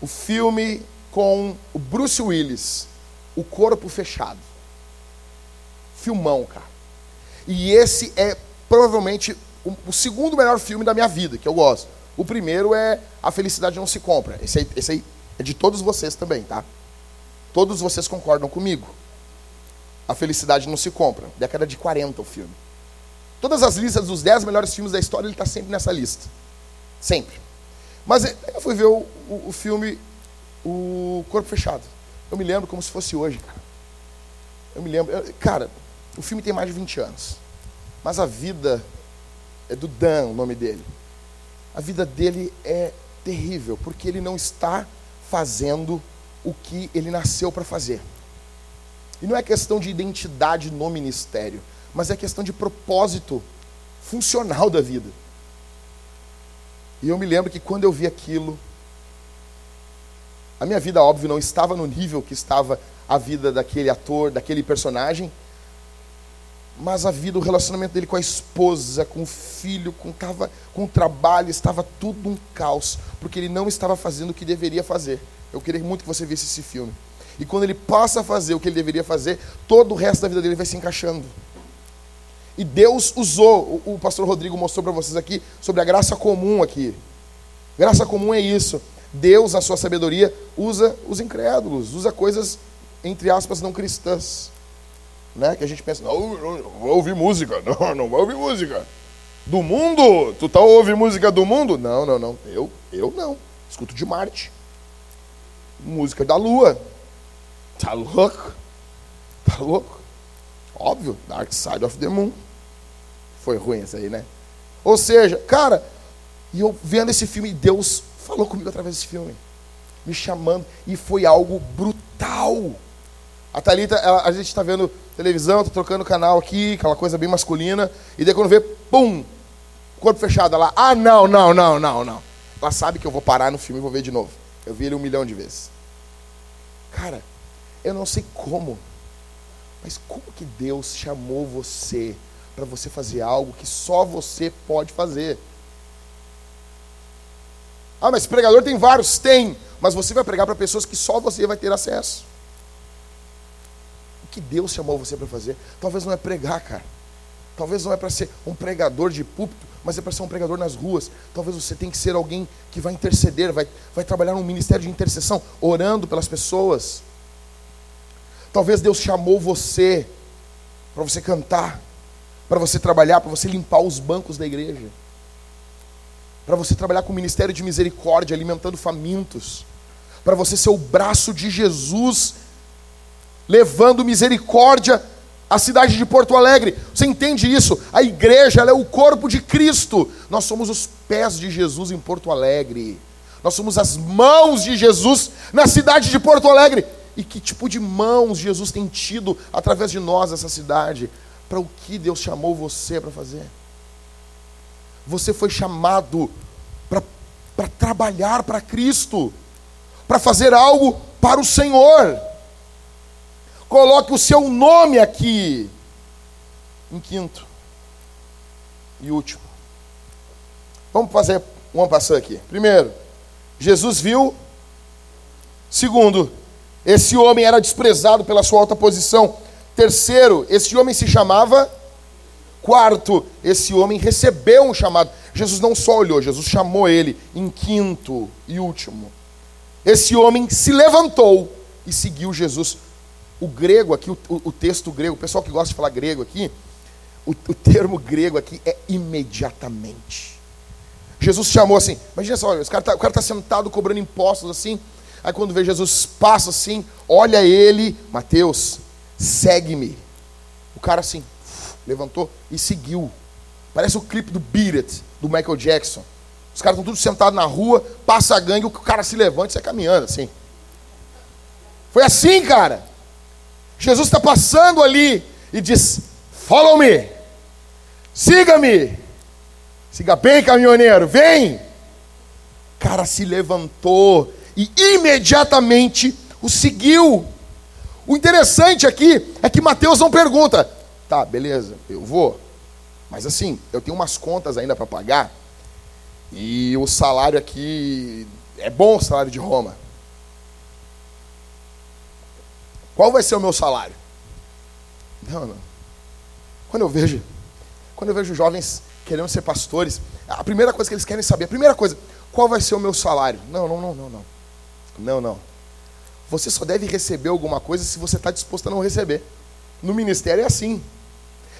O filme com o Bruce Willis, O Corpo Fechado filmão, cara. E esse é provavelmente o, o, segundo melhor filme da minha vida, que eu gosto. O primeiro é A Felicidade Não Se Compra. Esse aí, esse aí é de todos vocês também, tá? Todos vocês concordam comigo. A Felicidade Não Se Compra. Década de 40 o filme. Todas as listas dos 10 melhores filmes da história, ele está sempre nessa lista. Sempre. Mas eu fui ver o, o, o filme O Corpo Fechado. Eu me lembro como se fosse hoje, cara. Eu me lembro. Eu, cara, o filme tem mais de 20 anos. Mas a vida é do Dan, o nome dele. A vida dele é terrível, porque ele não está fazendo o que ele nasceu para fazer. E não é questão de identidade no ministério, mas é questão de propósito funcional da vida. E eu me lembro que quando eu vi aquilo, a minha vida, óbvio, não estava no nível que estava a vida daquele ator, daquele personagem, mas a vida, o relacionamento dele com a esposa, com o filho, com, tava, com o trabalho, estava tudo um caos, porque ele não estava fazendo o que deveria fazer. Eu queria muito que você visse esse filme. E quando ele passa a fazer o que ele deveria fazer, todo o resto da vida dele vai se encaixando. E Deus usou, o, pastor Rodrigo mostrou para vocês aqui, sobre a graça comum aqui. Graça comum é isso. Deus, na sua sabedoria, usa os incrédulos, usa coisas, entre aspas, não cristãs né? Que a gente pensa, não, não, não vou ouvir música, não, não vou ouvir música. Do mundo? Tu tá ouvindo música do mundo? Não, não, não. Eu, eu não. Escuto de Marte. Música da Lua. Tá louco? Tá louco? Óbvio, Dark Side of the Moon. Foi ruim essa aí, né? Ou seja, cara, e eu vendo esse filme, Deus falou comigo através desse filme. Me chamando, e foi algo brutal. A Thalita, ela, a gente está vendo televisão, tô trocando canal aqui, aquela coisa bem masculina, e daí quando vê, pum, corpo fechado, ela, ah, não, não, não, não, não. Ela sabe que eu vou parar no filme e vou ver de novo. Eu vi ele um milhão de vezes. Cara, eu não sei como, mas como que Deus chamou você para você fazer algo que só você pode fazer? Ah, mas pregador tem vários, tem, mas você vai pregar para pessoas que só você vai ter acesso que Deus chamou você para fazer. Talvez não é pregar, cara. Talvez não é para ser um pregador de púlpito, mas é para ser um pregador nas ruas. Talvez você tenha que ser alguém que vai interceder, vai, vai trabalhar num ministério de intercessão, orando pelas pessoas. Talvez Deus chamou você para você cantar, para você trabalhar, para você limpar os bancos da igreja, para você trabalhar com o ministério de misericórdia, alimentando famintos, para você ser o braço de Jesus levando misericórdia à cidade de Porto Alegre. Você entende isso? A igreja é o corpo de Cristo. Nós somos os pés de Jesus em Porto Alegre. Nós somos as mãos de Jesus na cidade de Porto Alegre. E que tipo de mãos Jesus tem tido através de nós essa cidade? Para o que Deus chamou você para fazer? Você foi chamado para trabalhar para Cristo. para fazer algo para o Senhor. Coloque o seu nome aqui. Em quinto e último. Vamos fazer, vamos passar aqui. Primeiro, Jesus viu. Segundo, esse homem era desprezado pela sua alta posição. Terceiro, esse homem se chamava. Quarto, esse homem recebeu um chamado. Jesus não só olhou, Jesus chamou ele. Em quinto e último, esse homem se levantou e seguiu Jesus. O grego aqui, o, o texto grego, o pessoal que gosta de falar grego aqui, o, o termo grego aqui é imediatamente. Jesus chamou assim, imagina só, o cara está tá sentado cobrando impostos assim, aí quando vê Jesus passa assim, olha ele, Mateus, segue-me. O cara assim, levantou e seguiu. Parece o clipe do Beat do Michael Jackson. Os caras estão todos sentados na rua, passa a gangue, o cara se levanta e sai caminhando assim. Foi assim, cara. Jesus está passando ali e diz: Follow me. Siga-me. Siga bem, caminhoneiro, vem. O cara se levantou e imediatamente o seguiu. O interessante aqui é que Mateus não pergunta: tá, beleza, eu vou, mas assim, eu tenho umas contas ainda para pagar e o salário aqui é bom o salário de Roma. Qual vai ser o meu salário? Não, não. Quando eu vejo quando eu vejo jovens querendo ser pastores, a primeira coisa que eles querem saber, a primeira coisa, qual vai ser o meu salário? Não, não, não, não, não. Não, não. Você só deve receber alguma coisa se você está disposto a não receber. No ministério é assim.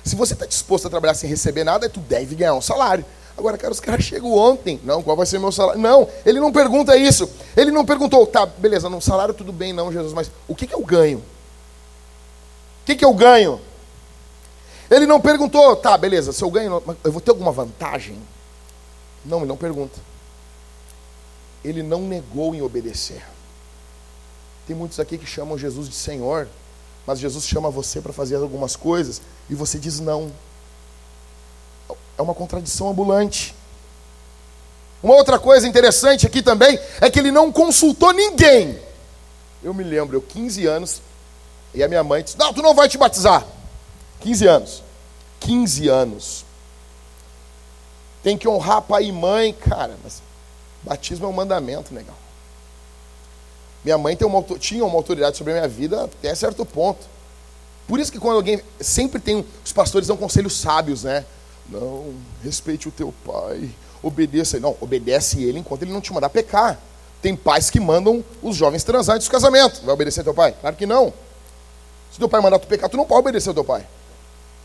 Se você está disposto a trabalhar sem receber nada, tu deve ganhar um salário. Agora, cara, os caras chegam ontem. Não, qual vai ser meu salário? Não, ele não pergunta isso. Ele não perguntou, tá, beleza, no salário tudo bem, não, Jesus, mas o que, que eu ganho? O que, que eu ganho? Ele não perguntou, tá, beleza, se eu ganho, eu vou ter alguma vantagem? Não, ele não pergunta. Ele não negou em obedecer. Tem muitos aqui que chamam Jesus de Senhor, mas Jesus chama você para fazer algumas coisas e você diz não. É uma contradição ambulante. Uma outra coisa interessante aqui também é que ele não consultou ninguém. Eu me lembro, eu 15 anos, e a minha mãe disse: Não, tu não vai te batizar. 15 anos. 15 anos. Tem que honrar pai e mãe, cara, mas batismo é um mandamento, legal. Minha mãe uma, tinha uma autoridade sobre a minha vida até certo ponto. Por isso que quando alguém. Sempre tem. Os pastores dão conselhos sábios, né? Não, respeite o teu pai, obedeça. Não, obedece ele enquanto ele não te mandar pecar. Tem pais que mandam os jovens transantes do casamento. Vai obedecer teu pai? Claro que não. Se teu pai mandar tu pecar, tu não pode obedecer ao teu pai.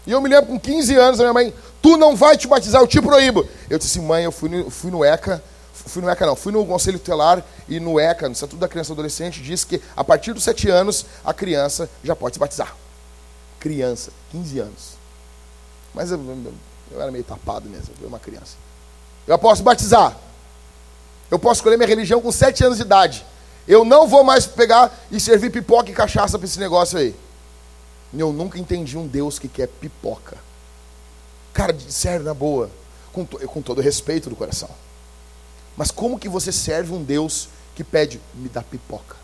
E eu me lembro com 15 anos, a minha mãe, tu não vai te batizar, eu te proíbo. Eu disse assim, mãe, eu fui no, fui no ECA, fui no ECA não, fui no Conselho Tutelar e no ECA, no Estatuto da Criança e Adolescente, diz que a partir dos 7 anos a criança já pode se batizar. Criança, 15 anos. Mas eu, era meio tapado mesmo, eu uma criança. Eu posso batizar. Eu posso escolher minha religião com 7 anos de idade. Eu não vou mais pegar e servir pipoca e cachaça para esse negócio aí. Eu nunca entendi um Deus que quer pipoca. Cara, sério, na boa. Com, to, com todo respeito do coração. Mas como que você serve um Deus que pede, me dá pipoca?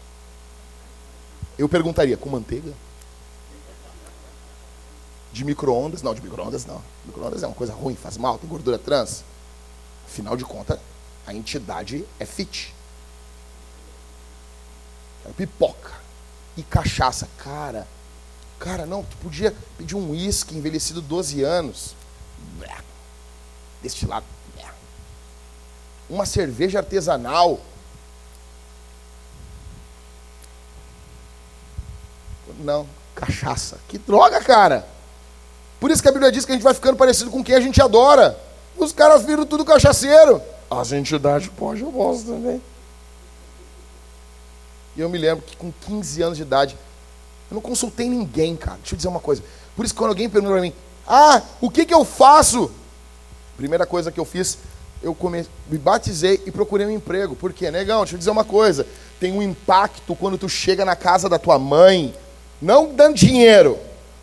Eu perguntaria, com manteiga? De micro-ondas? Não, de micro-ondas não. Micro-ondas é uma coisa ruim, faz mal, tem gordura trans. Afinal de contas, a entidade é fit. É pipoca e cachaça. Cara, Cara, não, tu podia pedir um uísque envelhecido 12 anos. Destilado. Uma cerveja artesanal. Não, cachaça. Que droga, cara. Por isso que a Bíblia diz que a gente vai ficando parecido com quem a gente adora. Os caras viram tudo cachaceiro. As entidades pode, eu posso também. E eu me lembro que com 15 anos de idade, eu não consultei ninguém, cara. Deixa eu dizer uma coisa. Por isso, quando alguém pergunta para mim, ah, o que, que eu faço? Primeira coisa que eu fiz, eu me batizei e procurei um emprego. Por quê? Negão, deixa eu dizer uma coisa. Tem um impacto quando tu chega na casa da tua mãe, não dando dinheiro,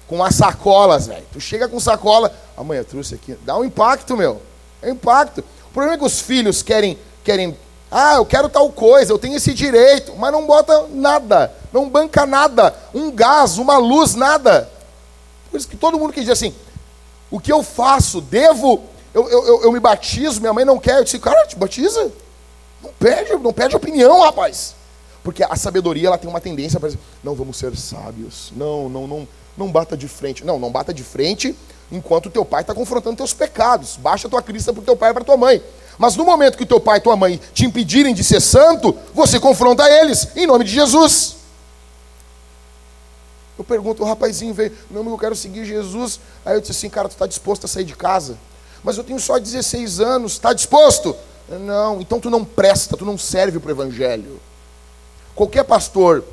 com as sacolas, velho. Tu chega com sacola, a eu trouxe aqui. Dá um impacto, meu. É um impacto. O problema é que os filhos querem, querem Ah, eu quero tal coisa, eu tenho esse direito, mas não bota nada, não banca nada, um gás, uma luz, nada. Por isso que todo mundo que diz assim, o que eu faço, devo, eu, eu, eu me batizo, minha mãe não quer, eu disse, cara, te batiza. Não pede, não pede opinião, rapaz. Porque a sabedoria ela tem uma tendência para dizer, não vamos ser sábios. Não, não, não, não bata de frente. Não, não bata de frente enquanto teu pai está confrontando teus pecados. Baixa tua crista para teu pai e para tua mãe. Mas no momento que teu pai e tua mãe te impedirem de ser santo, você confronta eles, em nome de Jesus. Eu pergunto, o rapazinho veio, não, eu quero seguir Jesus. Aí eu disse assim, cara, tu está disposto a sair de casa? Mas eu tenho só 16 anos, está disposto? Não, então tu não presta, tu não serve para o evangelho. Qualquer pastor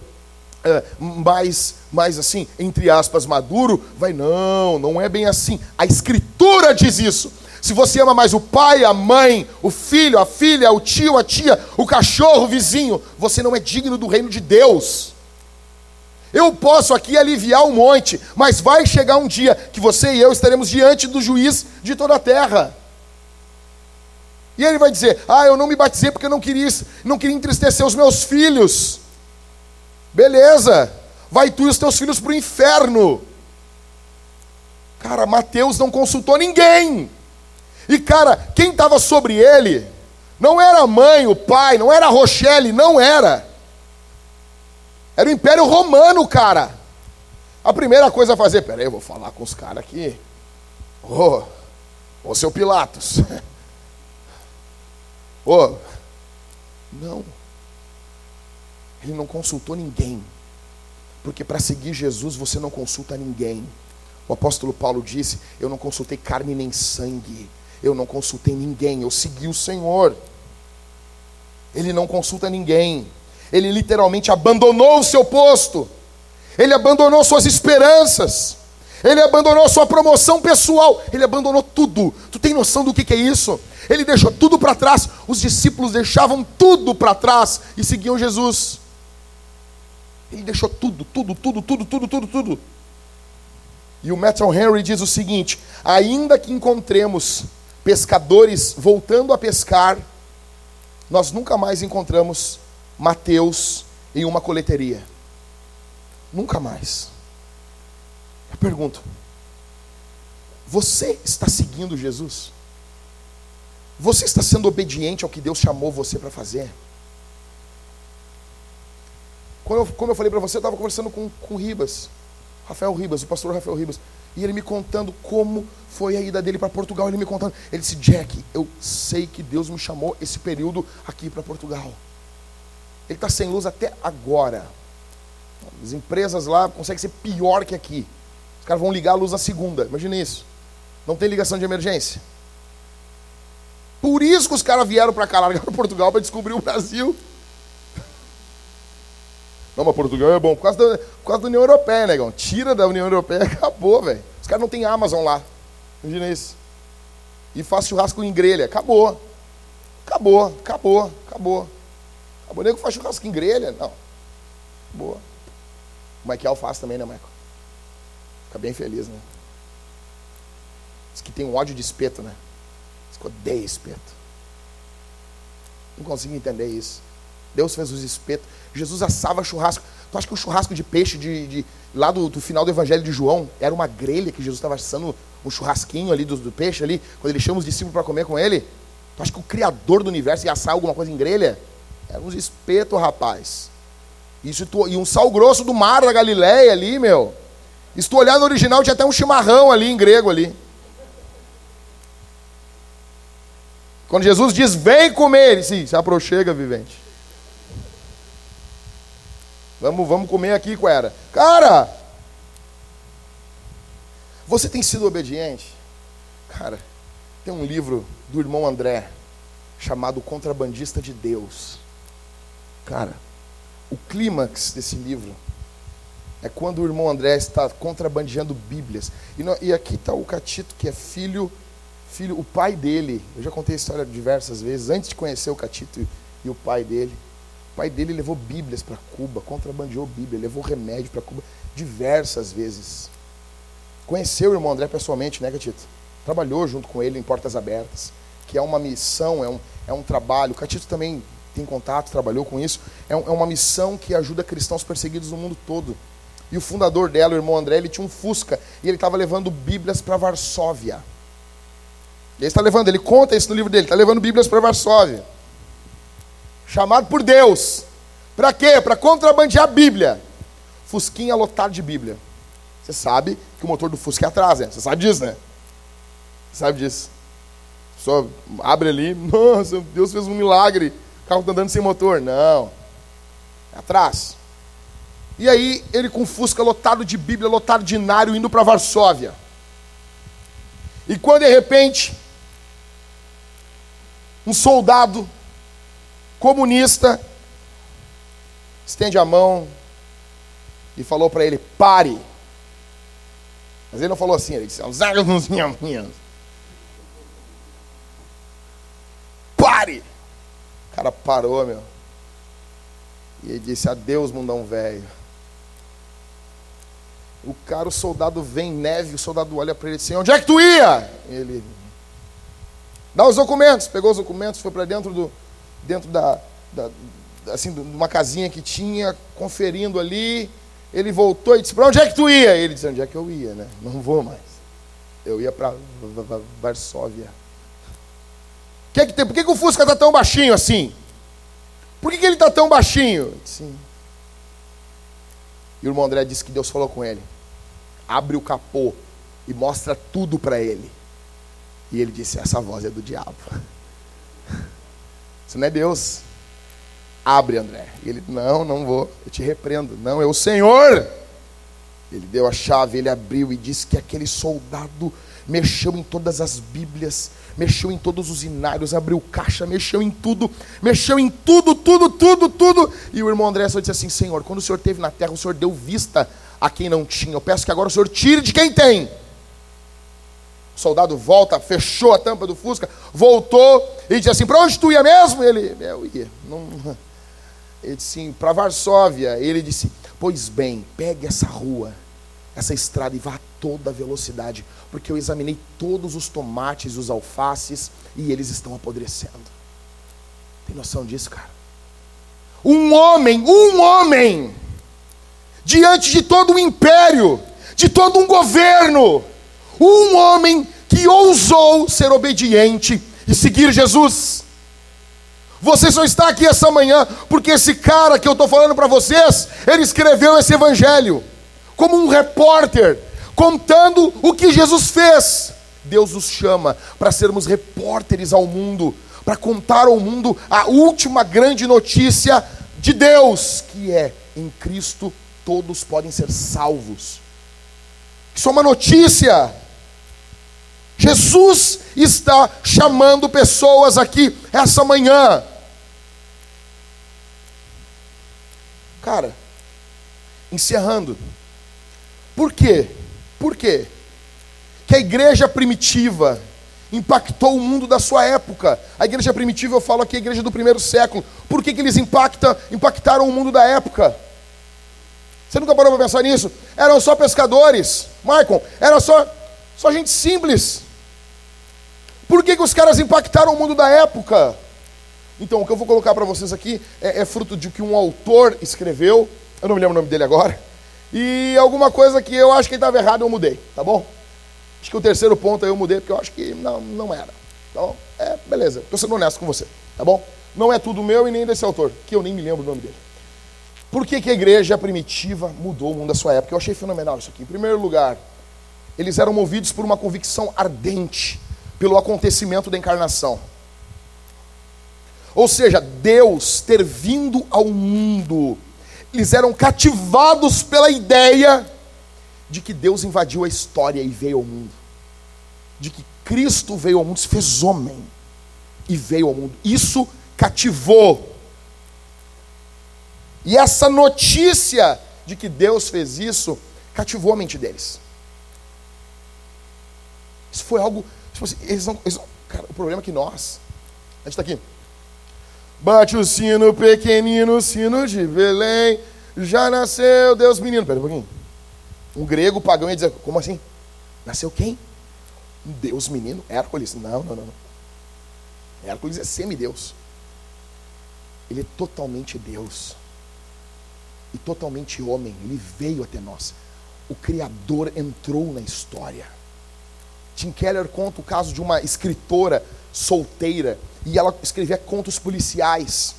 é, mais, mais assim, entre aspas, maduro, vai, não, não é bem assim. A escritura diz isso. Se você ama mais o pai, a mãe, o filho, a filha, o tio, a tia, o cachorro, o vizinho, você não é digno do reino de Deus. Eu posso aqui aliviar um monte, mas vai chegar um dia que você e eu estaremos diante do juiz de toda a terra. E ele vai dizer: Ah, eu não me batizei porque eu não queria, não queria entristecer os meus filhos. Beleza, vai tu e os teus filhos para o inferno. Cara, Mateus não consultou ninguém. E cara, quem estava sobre ele não era a mãe, o pai, não era a Rochelle, não era. Era o Império Romano, cara. A primeira coisa a fazer, peraí, eu vou falar com os caras aqui. Ô, oh, ô seu Pilatos. Ô, oh, não. Ele não consultou ninguém. Porque para seguir Jesus você não consulta ninguém. O apóstolo Paulo disse: Eu não consultei carne nem sangue. Eu não consultei ninguém. Eu segui o Senhor. Ele não consulta ninguém. Ele literalmente abandonou o seu posto. Ele abandonou suas esperanças. Ele abandonou sua promoção pessoal. Ele abandonou tudo. Tu tem noção do que, que é isso? Ele deixou tudo para trás. Os discípulos deixavam tudo para trás e seguiam Jesus. Ele deixou tudo, tudo, tudo, tudo, tudo, tudo, tudo. E o Matthew Henry diz o seguinte: ainda que encontremos pescadores voltando a pescar, nós nunca mais encontramos Mateus em uma coleteria. Nunca mais. Eu pergunto: você está seguindo Jesus? Você está sendo obediente ao que Deus chamou você para fazer? Eu, como eu falei para você, eu estava conversando com, com Ribas, Rafael Ribas, o pastor Rafael Ribas, e ele me contando como foi a ida dele para Portugal. Ele me contando, ele disse: Jack, eu sei que Deus me chamou esse período aqui para Portugal. Ele está sem luz até agora. As empresas lá conseguem ser pior que aqui. Os caras vão ligar a luz na segunda. Imagina isso. Não tem ligação de emergência. Por isso que os caras vieram para cá, largaram Portugal para descobrir o Brasil. Não, mas Portugal é bom. Por causa, da, por causa da União Europeia, negão. Tira da União Europeia, acabou, velho. Os caras não têm Amazon lá. Imagina isso. E faz churrasco em grelha. Acabou. Acabou, acabou, acabou. Acabou. Nego faz churrasco em grelha? Não. Boa. O Michael faz também, né, Michael? Fica bem feliz, né? Diz que tem um ódio de espeto, né? Diz que odeia espeto. Não consigo entender isso. Deus fez os espetos. Jesus assava churrasco. Tu acha que o churrasco de peixe de, de lá do, do, final do Evangelho de João era uma grelha que Jesus estava assando um churrasquinho ali do, do, peixe ali, quando ele chama os discípulos para comer com ele? Tu acha que o Criador do universo ia assar alguma coisa em grelha? Era uns espetos, rapaz. Isso tu, e um sal grosso do mar da Galileia ali, meu. Se tu olhar no original, tinha até um chimarrão ali em grego ali. Quando Jesus diz, vem comer, ele sim, se aproxega, vivente. Vamos, vamos comer aqui, Quera. Cara, você tem sido obediente? Cara, tem um livro do irmão André chamado Contrabandista de Deus. Cara, o clímax desse livro é quando o irmão André está contrabandeando Bíblias. E, e aqui está o Catito, que é filho, filho, o pai dele. Eu já contei a história diversas vezes, antes de conhecer o Catito e, e o pai dele. Pai dele levou Bíblias para Cuba, contrabandeou Bíblia, levou remédio para Cuba diversas vezes. Conheceu o irmão André pessoalmente, né, Catito? Trabalhou junto com ele em Portas Abertas, que é uma missão, é um, é um trabalho. Catito também tem contato, trabalhou com isso. É, é uma missão que ajuda cristãos perseguidos no mundo todo. E o fundador dela, o irmão André, ele tinha um Fusca e ele estava levando Bíblias para Varsóvia. Ele está levando, ele conta isso no livro dele, está levando Bíblias para Varsóvia. Chamado por Deus. Para quê? Para contrabandear a Bíblia. Fusquinha lotado de Bíblia. Você sabe que o motor do Fusca é atrás, né? Você sabe disso, né? Você sabe disso. Só abre ali, nossa, Deus fez um milagre. O carro está andando sem motor. Não. É atrás. E aí, ele com Fusca lotado de Bíblia, lotado de Nário, indo para Varsóvia. E quando de repente, um soldado comunista estende a mão e falou para ele: pare. Mas ele não falou assim, ele disse: pare. O cara parou, meu. E ele disse: adeus, mundão velho. O cara, o soldado vem neve, o soldado olha para ele e diz: Onde é que tu ia? Ele dá os documentos, pegou os documentos, foi para dentro do dentro da, da assim, de uma casinha que tinha, conferindo ali. Ele voltou e disse: Para onde é que tu ia? Ele disse: Onde é que eu ia, né? Não vou mais. Eu ia para Varsóvia. Que que tem? Por que, que o Fusca está tão baixinho assim? Por que, que ele está tão baixinho? Sim. E o irmão André disse que Deus falou com ele: abre o capô e mostra tudo para ele. E ele disse: essa voz é do diabo. Isso não é Deus. Abre, André. E ele: não, não vou. Eu te repreendo. Não, é o Senhor. Ele deu a chave, ele abriu e disse que aquele soldado mexeu em todas as Bíblias mexeu em todos os inários, abriu caixa, mexeu em tudo, mexeu em tudo, tudo, tudo, tudo. E o irmão André só disse assim: Senhor, quando o Senhor teve na terra, o Senhor deu vista a quem não tinha. Eu peço que agora o Senhor tire de quem tem. Soldado volta, fechou a tampa do Fusca, voltou e disse assim: Para onde tu ia mesmo? Ele, eu ia. Não... Ele disse assim: Para Varsóvia. Ele disse: Pois bem, pegue essa rua essa estrada e vá a toda velocidade, porque eu examinei todos os tomates e os alfaces e eles estão apodrecendo. Tem noção disso, cara? Um homem, um homem, diante de todo o império, de todo um governo, um homem que ousou ser obediente e seguir Jesus. Você só está aqui essa manhã porque esse cara que eu estou falando para vocês, ele escreveu esse evangelho como um repórter, contando o que Jesus fez. Deus nos chama para sermos repórteres ao mundo, para contar ao mundo a última grande notícia de Deus, que é em Cristo todos podem ser salvos. Isso é uma notícia. Jesus está chamando pessoas aqui essa manhã. Cara, encerrando. Por quê? Por quê? Que a igreja primitiva impactou o mundo da sua época. A igreja primitiva, eu falo aqui, a igreja do primeiro século. Por que, que eles impacta, impactaram o mundo da época? Você nunca parou para pensar nisso? Eram só pescadores, Michael, era só, só gente simples. Por que, que os caras impactaram o mundo da época? Então, o que eu vou colocar para vocês aqui é, é fruto de que um autor escreveu, eu não me lembro o nome dele agora, e alguma coisa que eu acho que estava errado, eu mudei, tá bom? Acho que o terceiro ponto eu mudei, porque eu acho que não, não era. Bom? É, beleza. Estou sendo honesto com você, tá bom? Não é tudo meu e nem desse autor, que eu nem me lembro o nome dele. Por que, que a igreja primitiva mudou o mundo da sua época? Eu achei fenomenal isso aqui. Em primeiro lugar, eles eram movidos por uma convicção ardente pelo acontecimento da encarnação. Ou seja, Deus ter vindo ao mundo eles eram cativados pela ideia de que Deus invadiu a história e veio ao mundo. De que Cristo veio ao mundo, se fez homem e veio ao mundo. Isso cativou. E essa notícia de que Deus fez isso cativou a mente deles. Isso foi algo. Tipo assim, eles não, eles não, cara, o problema é que nós. A gente está aqui. Bate o sino pequenino, sino de Belém. Já nasceu Deus menino. Pera um pouquinho. Um grego pagão ia dizer, como assim? Nasceu quem? Deus menino? Hércules? Não, não, não. Hércules é semideus. ele é totalmente Deus e totalmente homem. Ele veio até nós. O Criador entrou na história. Tim Keller conta o caso de uma escritora solteira e ela escrevia contos policiais.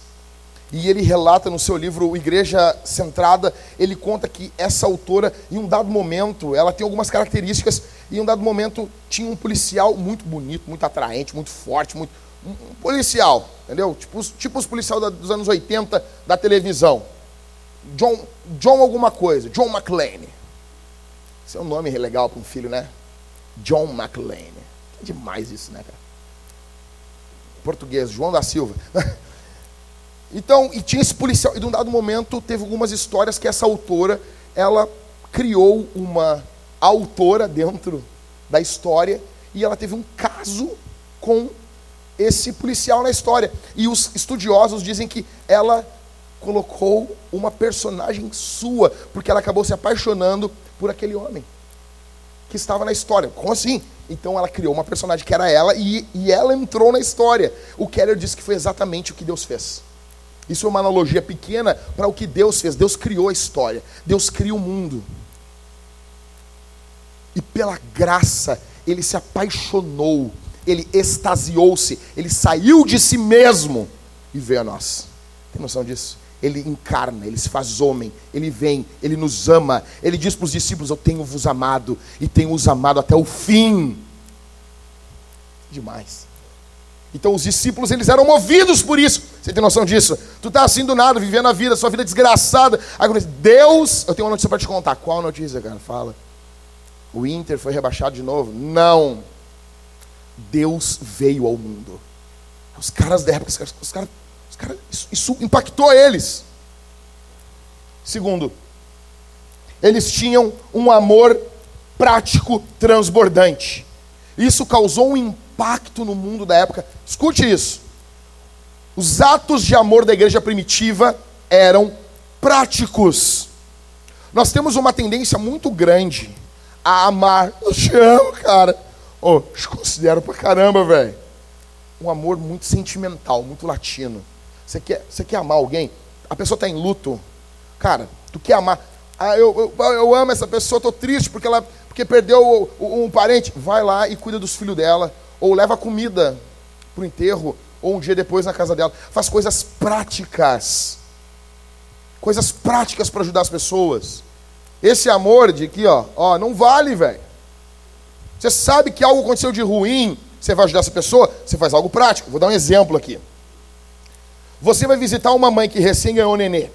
E ele relata no seu livro Igreja Centrada, ele conta que essa autora, em um dado momento, ela tem algumas características, e em um dado momento tinha um policial muito bonito, muito atraente, muito forte, muito, um policial, entendeu? Tipo, tipo os policiais dos anos 80 da televisão. John, John alguma coisa, John McClane. É um nome legal para um filho, né? John McClane. É demais isso, né, cara? Português, João da Silva. então, e tinha esse policial. E de um dado momento, teve algumas histórias que essa autora, ela criou uma autora dentro da história e ela teve um caso com esse policial na história. E os estudiosos dizem que ela colocou uma personagem sua, porque ela acabou se apaixonando por aquele homem que estava na história. Como assim? Então ela criou uma personagem que era ela e, e ela entrou na história. O Keller disse que foi exatamente o que Deus fez. Isso é uma analogia pequena para o que Deus fez. Deus criou a história. Deus cria o mundo. E pela graça, ele se apaixonou ele extasiou-se, ele saiu de si mesmo e veio a nós. Tem noção disso? Ele encarna, ele se faz homem, ele vem, ele nos ama. Ele diz para os discípulos: Eu tenho vos amado e tenho os amado até o fim. Demais. Então os discípulos eles eram movidos por isso. Você tem noção disso? Tu está assim do nada, vivendo a vida, sua vida desgraçada. Agora, Deus, eu tenho uma notícia para te contar. Qual notícia, cara? Fala. O Inter foi rebaixado de novo? Não. Deus veio ao mundo. Os caras da época, os caras, os caras, os caras isso, isso impactou eles. Segundo, eles tinham um amor prático transbordante. Isso causou um impacto no mundo da época. Escute isso. Os atos de amor da igreja primitiva eram práticos. Nós temos uma tendência muito grande a amar. Eu te amo, cara. Oh, te considero pra caramba, velho. Um amor muito sentimental, muito latino. Você quer, você quer amar alguém? A pessoa está em luto. Cara, tu quer amar. Ah, eu, eu, eu amo essa pessoa, estou triste porque ela porque perdeu um parente. Vai lá e cuida dos filhos dela. Ou leva comida para o enterro. Ou um dia depois na casa dela. Faz coisas práticas. Coisas práticas para ajudar as pessoas. Esse amor de aqui, ó, ó, não vale, velho. Você sabe que algo aconteceu de ruim, você vai ajudar essa pessoa, você faz algo prático. Vou dar um exemplo aqui. Você vai visitar uma mãe que recém ganhou o nenê.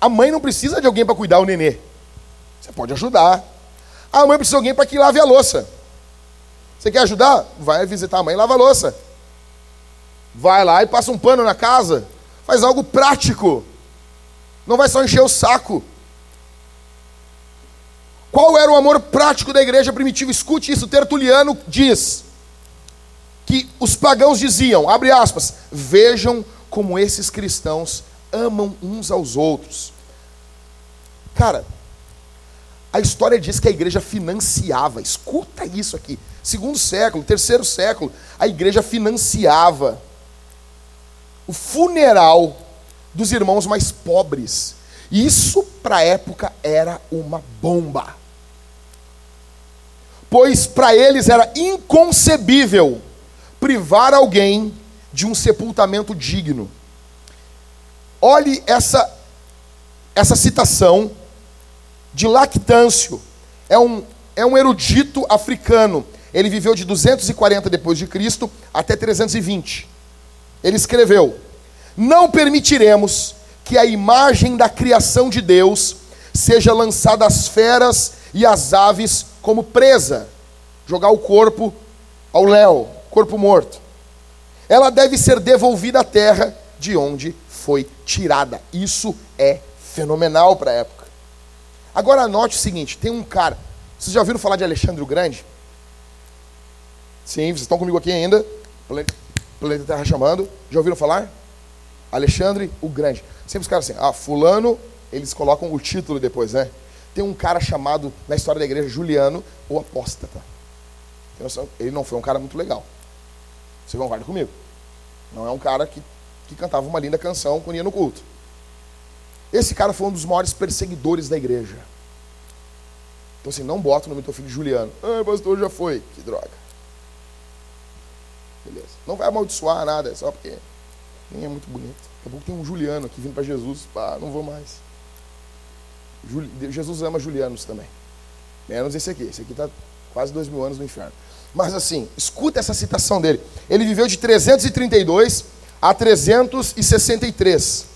A mãe não precisa de alguém para cuidar o nenê. Você pode ajudar. A mãe precisa de alguém para que lave a louça. Você quer ajudar? Vai visitar a mãe e lava a louça. Vai lá e passa um pano na casa. Faz algo prático. Não vai só encher o saco. Qual era o amor prático da igreja primitiva? Escute isso, Tertuliano diz que os pagãos diziam, abre aspas, vejam como esses cristãos amam uns aos outros. Cara, a história diz que a igreja financiava, escuta isso aqui, segundo século, terceiro século, a igreja financiava o funeral dos irmãos mais pobres. Isso para a época era uma bomba pois para eles era inconcebível privar alguém de um sepultamento digno. Olhe essa, essa citação de Lactâncio, é um, é um erudito africano. Ele viveu de 240 depois de Cristo até 320. Ele escreveu: Não permitiremos que a imagem da criação de Deus seja lançada às feras e às aves como presa, jogar o corpo ao léu, corpo morto. Ela deve ser devolvida à terra de onde foi tirada. Isso é fenomenal para a época. Agora anote o seguinte: tem um cara. Vocês já ouviram falar de Alexandre o Grande? Sim, vocês estão comigo aqui ainda. Planeta Terra chamando. Já ouviram falar? Alexandre o Grande. Sempre os caras assim, ah, fulano, eles colocam o título depois, né? Tem um cara chamado, na história da igreja, Juliano, o apóstata. Ele não foi um cara muito legal. Você concorda comigo? Não é um cara que que cantava uma linda canção quando ia no culto. Esse cara foi um dos maiores perseguidores da igreja. Então assim, não bota o nome do teu filho Juliano. Ah, pastor, já foi. Que droga. Beleza. Não vai amaldiçoar nada, é só porque nem é muito bonito. Daqui a pouco tem um Juliano aqui vindo para Jesus. Ah, não vou mais. Jesus ama Julianos também. Menos esse aqui. Esse aqui está quase dois mil anos no inferno. Mas assim, escuta essa citação dele. Ele viveu de 332 a 363.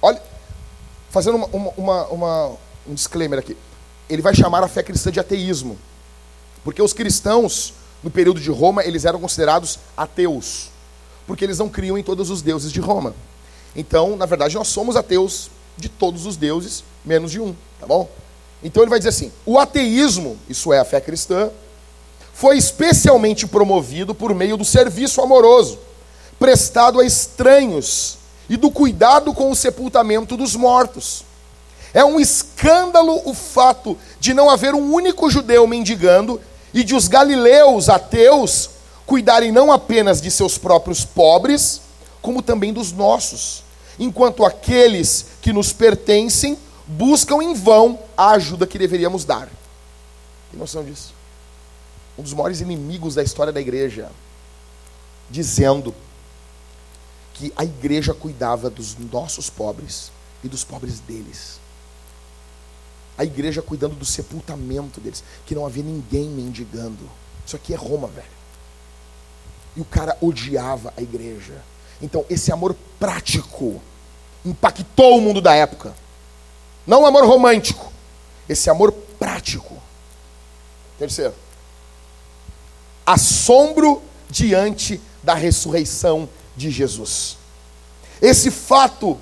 Olha, fazendo uma, uma, uma, um disclaimer aqui. Ele vai chamar a fé cristã de ateísmo. Porque os cristãos, no período de Roma, eles eram considerados ateus. Porque eles não criam em todos os deuses de Roma. Então, na verdade, nós somos ateus de todos os deuses, menos de um, tá bom? Então ele vai dizer assim: o ateísmo, isso é a fé cristã, foi especialmente promovido por meio do serviço amoroso prestado a estranhos e do cuidado com o sepultamento dos mortos. É um escândalo o fato de não haver um único judeu mendigando e de os galileus ateus cuidarem não apenas de seus próprios pobres, como também dos nossos, enquanto aqueles que nos pertencem buscam em vão a ajuda que deveríamos dar. Tem noção disso? Um dos maiores inimigos da história da igreja, dizendo que a igreja cuidava dos nossos pobres e dos pobres deles. A igreja cuidando do sepultamento deles, que não havia ninguém mendigando. Isso aqui é Roma, velho. E o cara odiava a igreja. Então, esse amor prático impactou o mundo da época. Não o amor romântico, esse amor prático. Terceiro, assombro diante da ressurreição de Jesus. Esse fato,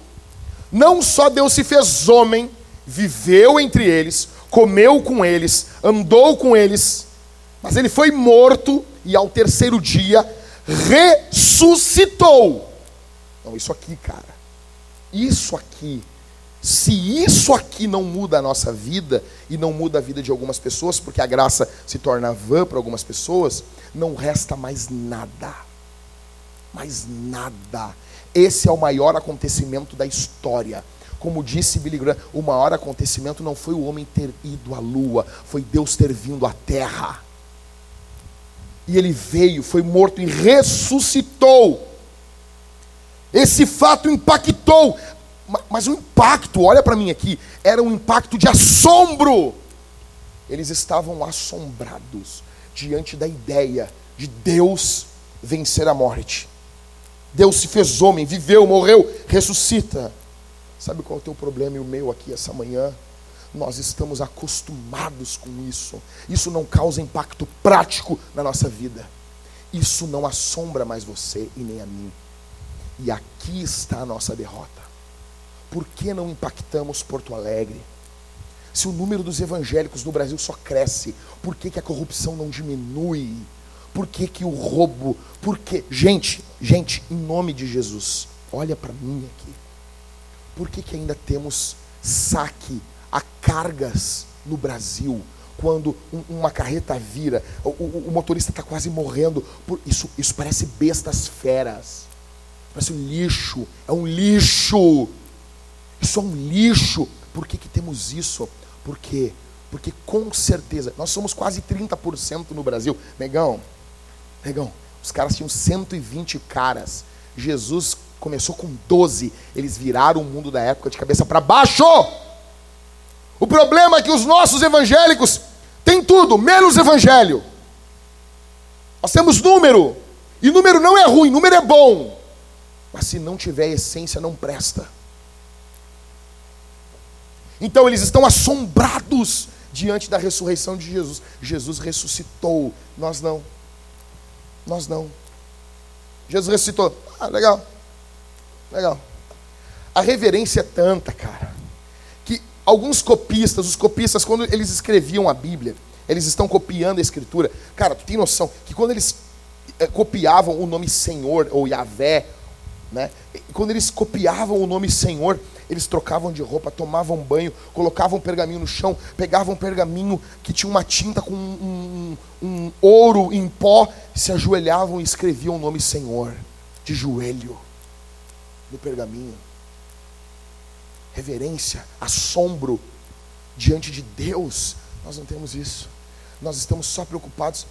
não só Deus se fez homem, viveu entre eles, comeu com eles, andou com eles, mas ele foi morto e ao terceiro dia ressuscitou. Não, isso aqui, cara, isso aqui, se isso aqui não muda a nossa vida e não muda a vida de algumas pessoas, porque a graça se torna vã para algumas pessoas, não resta mais nada. Mais nada. Esse é o maior acontecimento da história. Como disse Billy Graham, o maior acontecimento não foi o homem ter ido à lua, foi Deus ter vindo à terra. E ele veio, foi morto e ressuscitou. Esse fato impactou, mas o impacto, olha para mim aqui, era um impacto de assombro. Eles estavam assombrados diante da ideia de Deus vencer a morte. Deus se fez homem, viveu, morreu, ressuscita. Sabe qual é o teu problema e o meu aqui essa manhã? Nós estamos acostumados com isso. Isso não causa impacto prático na nossa vida. Isso não assombra mais você e nem a mim. E aqui está a nossa derrota. Por que não impactamos Porto Alegre? Se o número dos evangélicos no Brasil só cresce, por que, que a corrupção não diminui? Por que, que o roubo? Por que? Gente, gente, em nome de Jesus, olha para mim aqui. Por que, que ainda temos saque a cargas no Brasil? Quando um, uma carreta vira, o, o, o motorista está quase morrendo. Por, isso, isso parece bestas feras. Parece um lixo. É um lixo. Isso é um lixo. Por que, que temos isso? Por quê? Porque com certeza, nós somos quase 30% no Brasil. Negão, negão, os caras tinham 120 caras. Jesus começou com 12. Eles viraram o mundo da época de cabeça para baixo. O problema é que os nossos evangélicos têm tudo, menos evangelho. Nós temos número. E número não é ruim, número é bom. Mas se não tiver essência, não presta. Então eles estão assombrados diante da ressurreição de Jesus. Jesus ressuscitou, nós não. Nós não. Jesus ressuscitou. Ah, legal. Legal. A reverência é tanta, cara, que alguns copistas, os copistas, quando eles escreviam a Bíblia, eles estão copiando a Escritura. Cara, tu tem noção que quando eles é, copiavam o nome Senhor ou Yahvé, né? Quando eles copiavam o nome Senhor, eles trocavam de roupa, tomavam banho, colocavam pergaminho no chão, pegavam pergaminho que tinha uma tinta com um, um, um ouro em pó, se ajoelhavam e escreviam o nome Senhor, de joelho. no pergaminho. Reverência, assombro diante de Deus. Nós não temos isso. Nós estamos só preocupados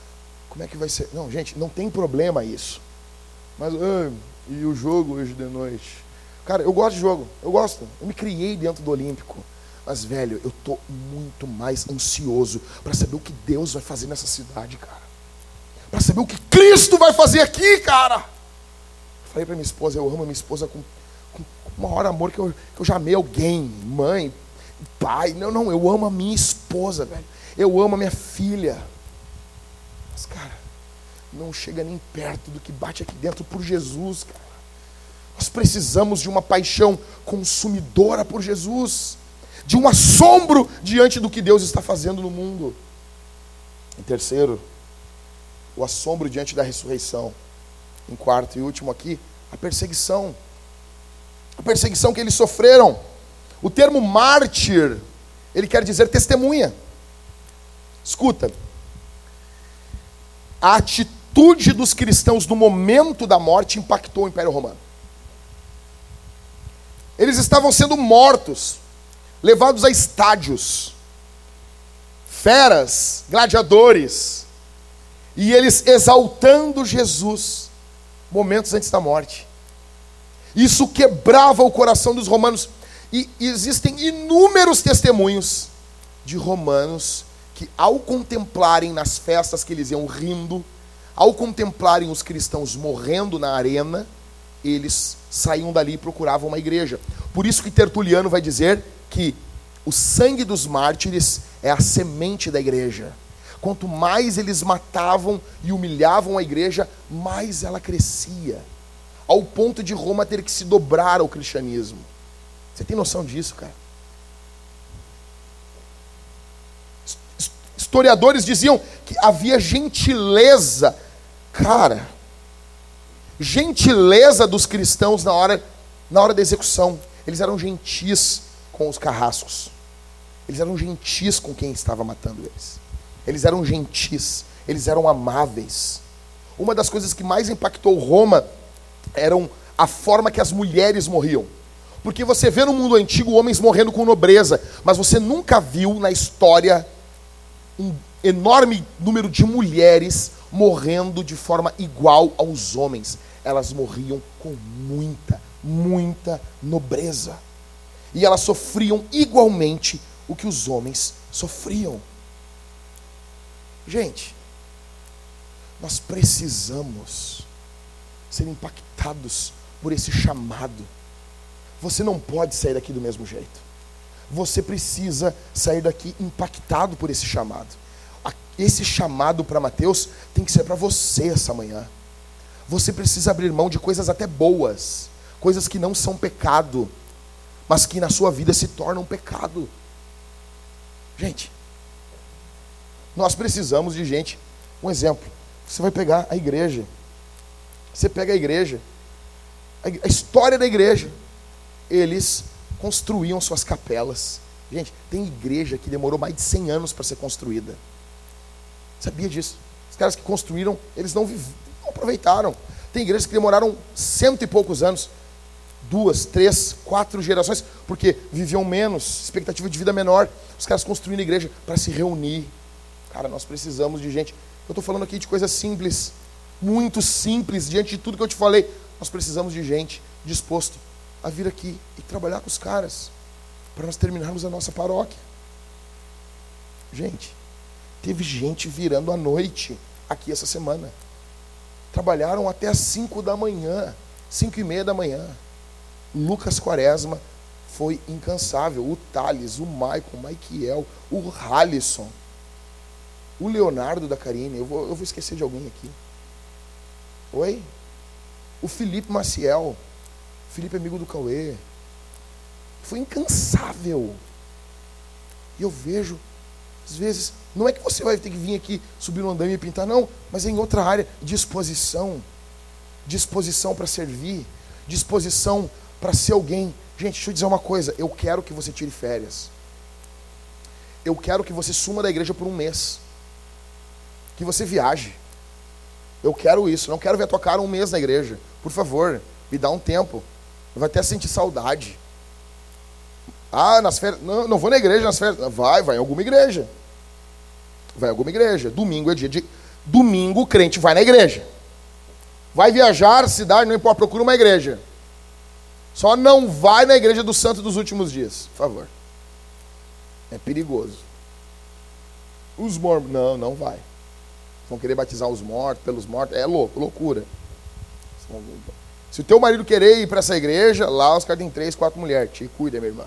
como é que vai ser. Não, gente, não tem problema isso. Mas, ah, e o jogo hoje de noite? Cara, eu gosto de jogo, eu gosto. Eu me criei dentro do Olímpico. Mas, velho, eu tô muito mais ansioso para saber o que Deus vai fazer nessa cidade, cara. Para saber o que Cristo vai fazer aqui, cara. Falei para minha esposa, eu amo minha esposa com, com o maior amor que eu, que eu já amei alguém, mãe, pai. Não, não, eu amo a minha esposa, velho. Eu amo a minha filha. Mas, cara, não chega nem perto do que bate aqui dentro por Jesus, cara. Precisamos de uma paixão consumidora por Jesus, de um assombro diante do que Deus está fazendo no mundo. Em terceiro, o assombro diante da ressurreição. Em quarto e último aqui, a perseguição. A perseguição que eles sofreram. O termo mártir, ele quer dizer testemunha. Escuta. A atitude dos cristãos no momento da morte impactou o Império Romano. Eles estavam sendo mortos, levados a estádios, feras, gladiadores, e eles exaltando Jesus momentos antes da morte. Isso quebrava o coração dos romanos. E existem inúmeros testemunhos de romanos que, ao contemplarem nas festas que eles iam rindo, ao contemplarem os cristãos morrendo na arena, eles saíam dali e procuravam uma igreja. Por isso que Tertuliano vai dizer que o sangue dos mártires é a semente da igreja. Quanto mais eles matavam e humilhavam a igreja, mais ela crescia, ao ponto de Roma ter que se dobrar ao cristianismo. Você tem noção disso, cara? Historiadores diziam que havia gentileza, cara, gentileza dos cristãos na hora, na hora da execução. Eles eram gentis com os carrascos. Eles eram gentis com quem estava matando eles. Eles eram gentis, eles eram amáveis. Uma das coisas que mais impactou Roma eram a forma que as mulheres morriam. Porque você vê no mundo antigo homens morrendo com nobreza, mas você nunca viu na história um enorme número de mulheres morrendo de forma igual aos homens. Elas morriam com muita, muita nobreza. E elas sofriam igualmente o que os homens sofriam. Gente, nós precisamos ser impactados por esse chamado. Você não pode sair daqui do mesmo jeito. Você precisa sair daqui impactado por esse chamado. Esse chamado para Mateus tem que ser para você essa manhã. Você precisa abrir mão de coisas até boas, coisas que não são pecado, mas que na sua vida se tornam pecado. Gente, nós precisamos de gente. Um exemplo. Você vai pegar a igreja. Você pega a igreja. A história da igreja. Eles construíam suas capelas. Gente, tem igreja que demorou mais de 100 anos para ser construída. Sabia disso? Os caras que construíram, eles não, viv... aproveitaram. Tem igrejas que demoraram cento e poucos anos duas, três, quatro gerações, porque viviam menos, expectativa de vida menor. Os caras construindo igreja para se reunir, Cara, nós precisamos de gente. Eu estou falando aqui de coisas simples, muito simples, diante de tudo que eu te falei. Nós precisamos de gente disposto a vir aqui e trabalhar com os caras, para nós terminarmos a nossa paróquia. Gente, teve gente virando à noite aqui essa semana. Trabalharam até as 5 da manhã, 5 e meia da manhã. Lucas Quaresma foi incansável. O Thales, o Maicon, o Maikiel, o Halisson o Leonardo da Karine, eu vou, eu vou esquecer de alguém aqui. Oi? O Felipe Maciel, Felipe amigo do Cauê. Foi incansável. E eu vejo, às vezes, não é que você vai ter que vir aqui subir no andame e pintar, não, mas é em outra área, disposição. Disposição para servir, disposição para ser alguém. Gente, deixa eu dizer uma coisa, eu quero que você tire férias. Eu quero que você suma da igreja por um mês que você viaje. Eu quero isso, não quero ver a tua cara um mês na igreja. Por favor, me dá um tempo. Vai até sentir saudade. Ah, nas férias. Não, não vou na igreja nas férias. Vai, vai em alguma igreja. Vai em alguma igreja. Domingo é dia de. Domingo o crente vai na igreja. Vai viajar, cidade, não importa, procura uma igreja. Só não vai na igreja do santo dos últimos dias, por favor. É perigoso. Os mortos. Não, não vai. Vão querer batizar os mortos, pelos mortos. É louco, loucura. Se o teu marido querer ir para essa igreja, lá os caras têm três, quatro mulheres. Te cuida, minha irmã.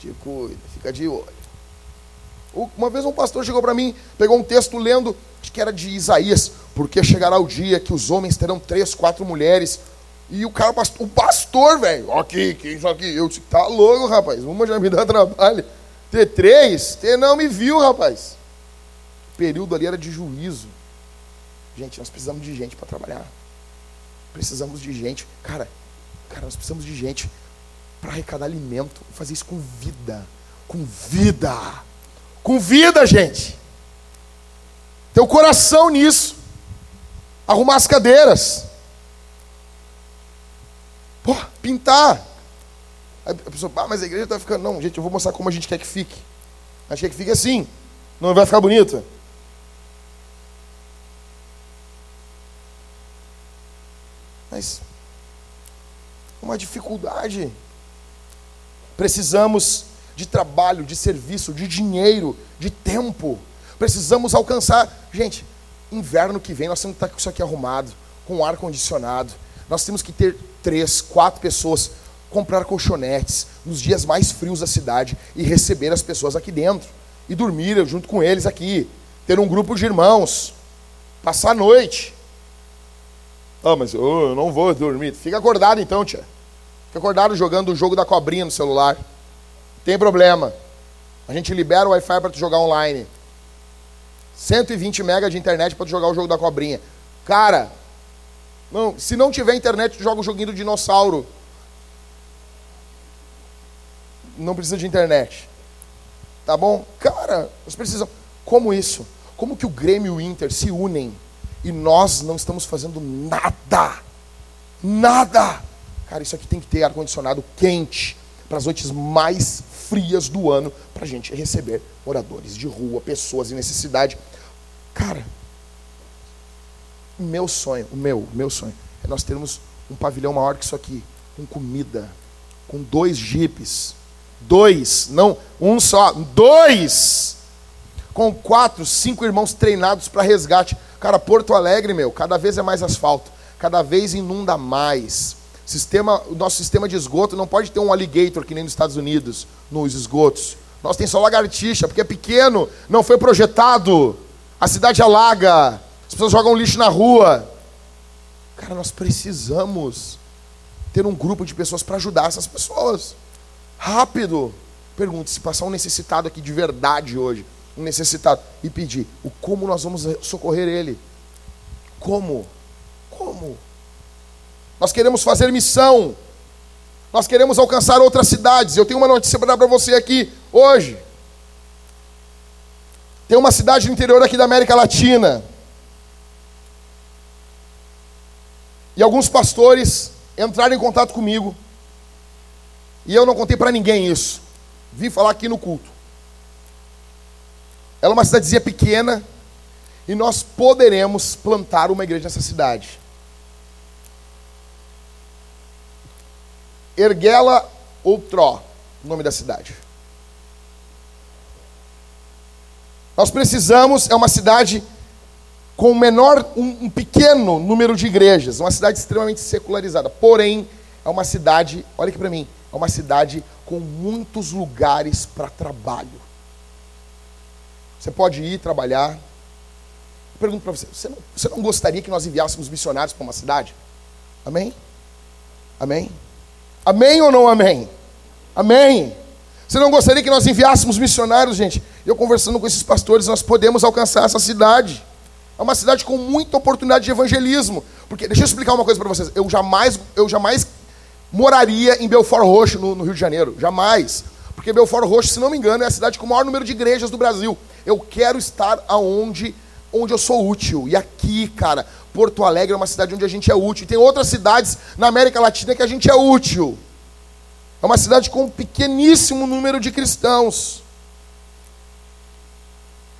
Te cuida, fica de olho. Uma vez um pastor chegou para mim, pegou um texto lendo, acho que era de Isaías, porque chegará o dia que os homens terão três, quatro mulheres. E o cara, o pastor, velho, aqui, que isso aqui, eu disse, tá louco, rapaz, uma já me dá trabalho. Ter três, ter não me viu, rapaz. O período ali era de juízo. Gente, nós precisamos de gente para trabalhar. Precisamos de gente. Cara, cara, nós precisamos de gente para arrecadar alimento, fazer isso com vida. Com vida. Com vida, gente. Ter o coração nisso. Arrumar as cadeiras. Pô, pintar. Aí a pessoa, ah, mas a igreja está ficando. Não, gente, eu vou mostrar como a gente quer que fique. A gente quer que fique assim. Não vai ficar bonita. Mas uma dificuldade. Precisamos de trabalho, de serviço, de dinheiro, de tempo. Precisamos alcançar. Gente, inverno que vem nós temos que estar com isso aqui arrumado, com ar condicionado. Nós temos que ter três, quatro pessoas, comprar colchonetes nos dias mais frios da cidade e receber as pessoas aqui dentro e dormir junto com eles aqui. Ter um grupo de irmãos, passar a noite. Ah, mas eu não vou dormir. Fica acordado então, tia. Fica acordado jogando o jogo da cobrinha no celular. Tem problema. A gente libera o Wi-Fi para tu jogar online. 120 MB de internet para tu jogar o jogo da cobrinha. Cara, não, se não tiver internet, tu joga o joguinho do dinossauro. Não precisa de internet. Tá bom? Cara, nós precisamos. Como isso? Como que o Grêmio e o Inter se unem e nós não estamos fazendo nada. Nada. Cara, isso aqui tem que ter ar-condicionado quente para as noites mais frias do ano para a gente receber moradores de rua, pessoas em necessidade. Cara, meu sonho, o meu, meu sonho, é nós termos um pavilhão maior que isso aqui, com comida, com dois jipes, dois, não um só, dois, com quatro, cinco irmãos treinados para resgate. Cara, Porto Alegre, meu, cada vez é mais asfalto, cada vez inunda mais. Sistema, o nosso sistema de esgoto não pode ter um alligator que nem nos Estados Unidos, nos esgotos. Nós tem só lagartixa, porque é pequeno, não foi projetado. A cidade alaga, as pessoas jogam lixo na rua. Cara, nós precisamos ter um grupo de pessoas para ajudar essas pessoas. Rápido. Pergunte se passar um necessitado aqui de verdade hoje um necessitado e pedir o como nós vamos socorrer ele. Como? Como? Nós queremos fazer missão. Nós queremos alcançar outras cidades. Eu tenho uma notícia para dar para você aqui hoje. Tem uma cidade no interior aqui da América Latina. E alguns pastores entraram em contato comigo. E eu não contei para ninguém isso. Vim falar aqui no culto. Ela é uma cidadezinha pequena e nós poderemos plantar uma igreja nessa cidade. Erguela ou Tró, o nome da cidade. Nós precisamos, é uma cidade com menor, um, um, pequeno número de igrejas, uma cidade extremamente secularizada. Porém, é uma cidade, olha aqui para mim, é uma cidade com muitos lugares para trabalho. Você pode ir trabalhar. Eu pergunto para você, você não, você não gostaria que nós enviássemos missionários para uma cidade? Amém? Amém? Amém ou não amém? Amém? Você não gostaria que nós enviássemos missionários, gente? Eu conversando com esses pastores, nós podemos alcançar essa cidade. É uma cidade com muita oportunidade de evangelismo. Porque, deixa eu explicar uma coisa para vocês. Eu jamais, eu jamais moraria em Belfort Roxo, no, no Rio de Janeiro. Jamais. Porque Belfort Roxo, se não me engano, é a cidade com o maior número de igrejas do Brasil. Eu quero estar aonde onde eu sou útil. E aqui, cara, Porto Alegre é uma cidade onde a gente é útil. Tem outras cidades na América Latina que a gente é útil. É uma cidade com um pequeníssimo número de cristãos.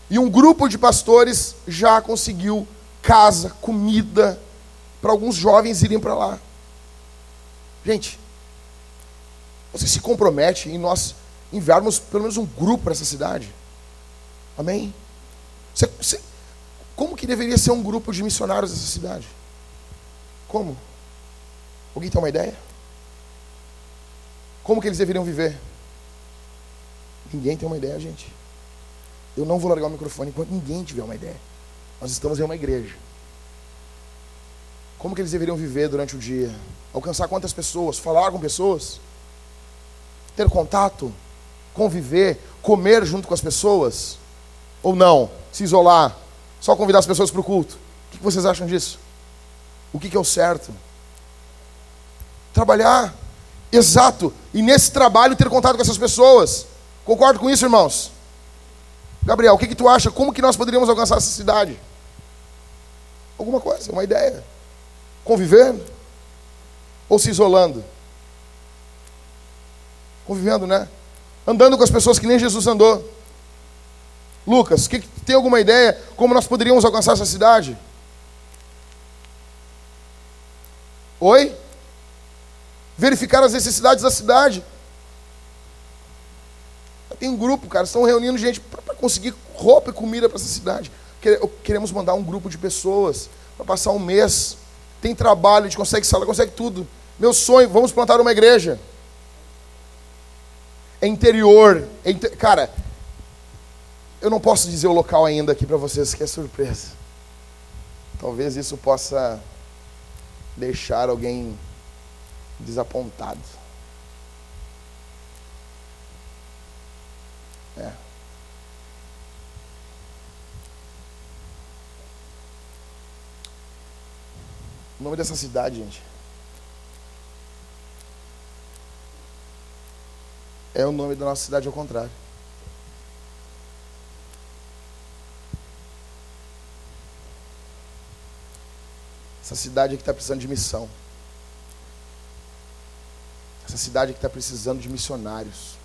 E um grupo de pastores já conseguiu casa, comida, para alguns jovens irem para lá. Gente, você se compromete em nós enviarmos pelo menos um grupo para essa cidade? Amém? Você, você, como que deveria ser um grupo de missionários dessa cidade? Como? Alguém tem uma ideia? Como que eles deveriam viver? Ninguém tem uma ideia, gente. Eu não vou largar o microfone enquanto ninguém tiver uma ideia. Nós estamos em uma igreja. Como que eles deveriam viver durante o dia? Alcançar quantas pessoas? Falar com pessoas? Ter contato? Conviver? Comer junto com as pessoas? Ou não? Se isolar? Só convidar as pessoas para o culto? O que vocês acham disso? O que é o certo? Trabalhar. Exato. E nesse trabalho ter contato com essas pessoas. Concordo com isso, irmãos? Gabriel, o que, que tu acha? Como que nós poderíamos alcançar essa cidade? Alguma coisa, uma ideia. Convivendo? Ou se isolando? Convivendo, né? Andando com as pessoas que nem Jesus andou. Lucas, que, tem alguma ideia como nós poderíamos alcançar essa cidade? Oi? Verificar as necessidades da cidade. Tem um grupo, cara, estão reunindo gente para conseguir roupa e comida para essa cidade. Queremos mandar um grupo de pessoas para passar um mês. Tem trabalho, a gente consegue sala, consegue tudo. Meu sonho, vamos plantar uma igreja. É interior. É inter... Cara, eu não posso dizer o local ainda aqui para vocês, que é surpresa. Talvez isso possa deixar alguém desapontado. É. O nome dessa cidade, gente. É o nome da nossa cidade ao contrário. Essa cidade que está precisando de missão. Essa cidade que está precisando de missionários.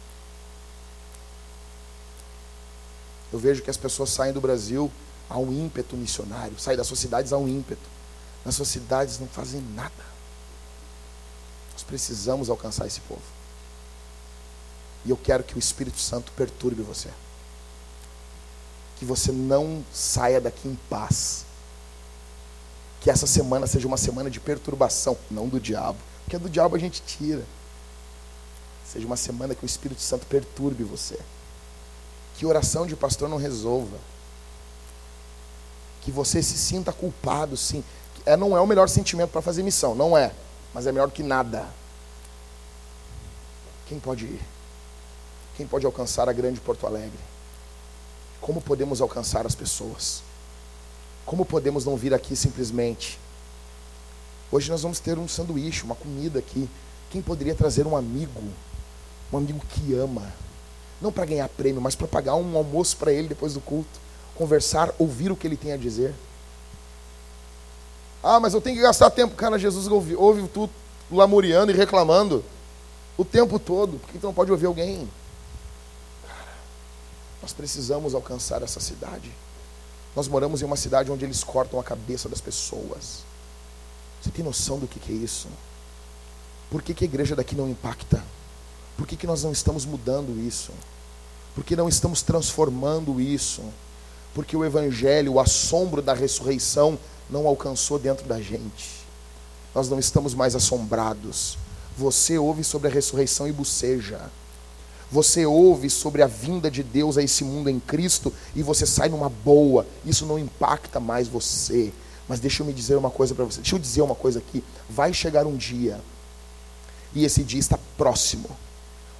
Eu vejo que as pessoas saem do Brasil a um ímpeto missionário, saem das suas cidades a um ímpeto. Nas suas cidades não fazem nada. Nós precisamos alcançar esse povo. E eu quero que o Espírito Santo perturbe você. Que você não saia daqui em paz. Que essa semana seja uma semana de perturbação, não do diabo. Porque do diabo a gente tira. Seja uma semana que o Espírito Santo perturbe você que oração de pastor não resolva. Que você se sinta culpado, sim. É, não é o melhor sentimento para fazer missão, não é. Mas é melhor que nada. Quem pode ir? Quem pode alcançar a grande Porto Alegre? Como podemos alcançar as pessoas? Como podemos não vir aqui simplesmente? Hoje nós vamos ter um sanduíche, uma comida aqui. Quem poderia trazer um amigo? Um amigo que ama não para ganhar prêmio, mas para pagar um almoço para ele depois do culto, conversar, ouvir o que ele tem a dizer. Ah, mas eu tenho que gastar tempo. Cara, Jesus ouve, ouve tudo lamuriando e reclamando o tempo todo. Por que então não pode ouvir alguém? Cara, nós precisamos alcançar essa cidade. Nós moramos em uma cidade onde eles cortam a cabeça das pessoas. Você tem noção do que, que é isso? Por que, que a igreja daqui não impacta? Por que, que nós não estamos mudando isso? Por que não estamos transformando isso? Porque o Evangelho, o assombro da ressurreição, não alcançou dentro da gente. Nós não estamos mais assombrados. Você ouve sobre a ressurreição e boceja. Você ouve sobre a vinda de Deus a esse mundo em Cristo e você sai numa boa. Isso não impacta mais você. Mas deixa eu me dizer uma coisa para você. Deixa eu dizer uma coisa aqui. Vai chegar um dia, e esse dia está próximo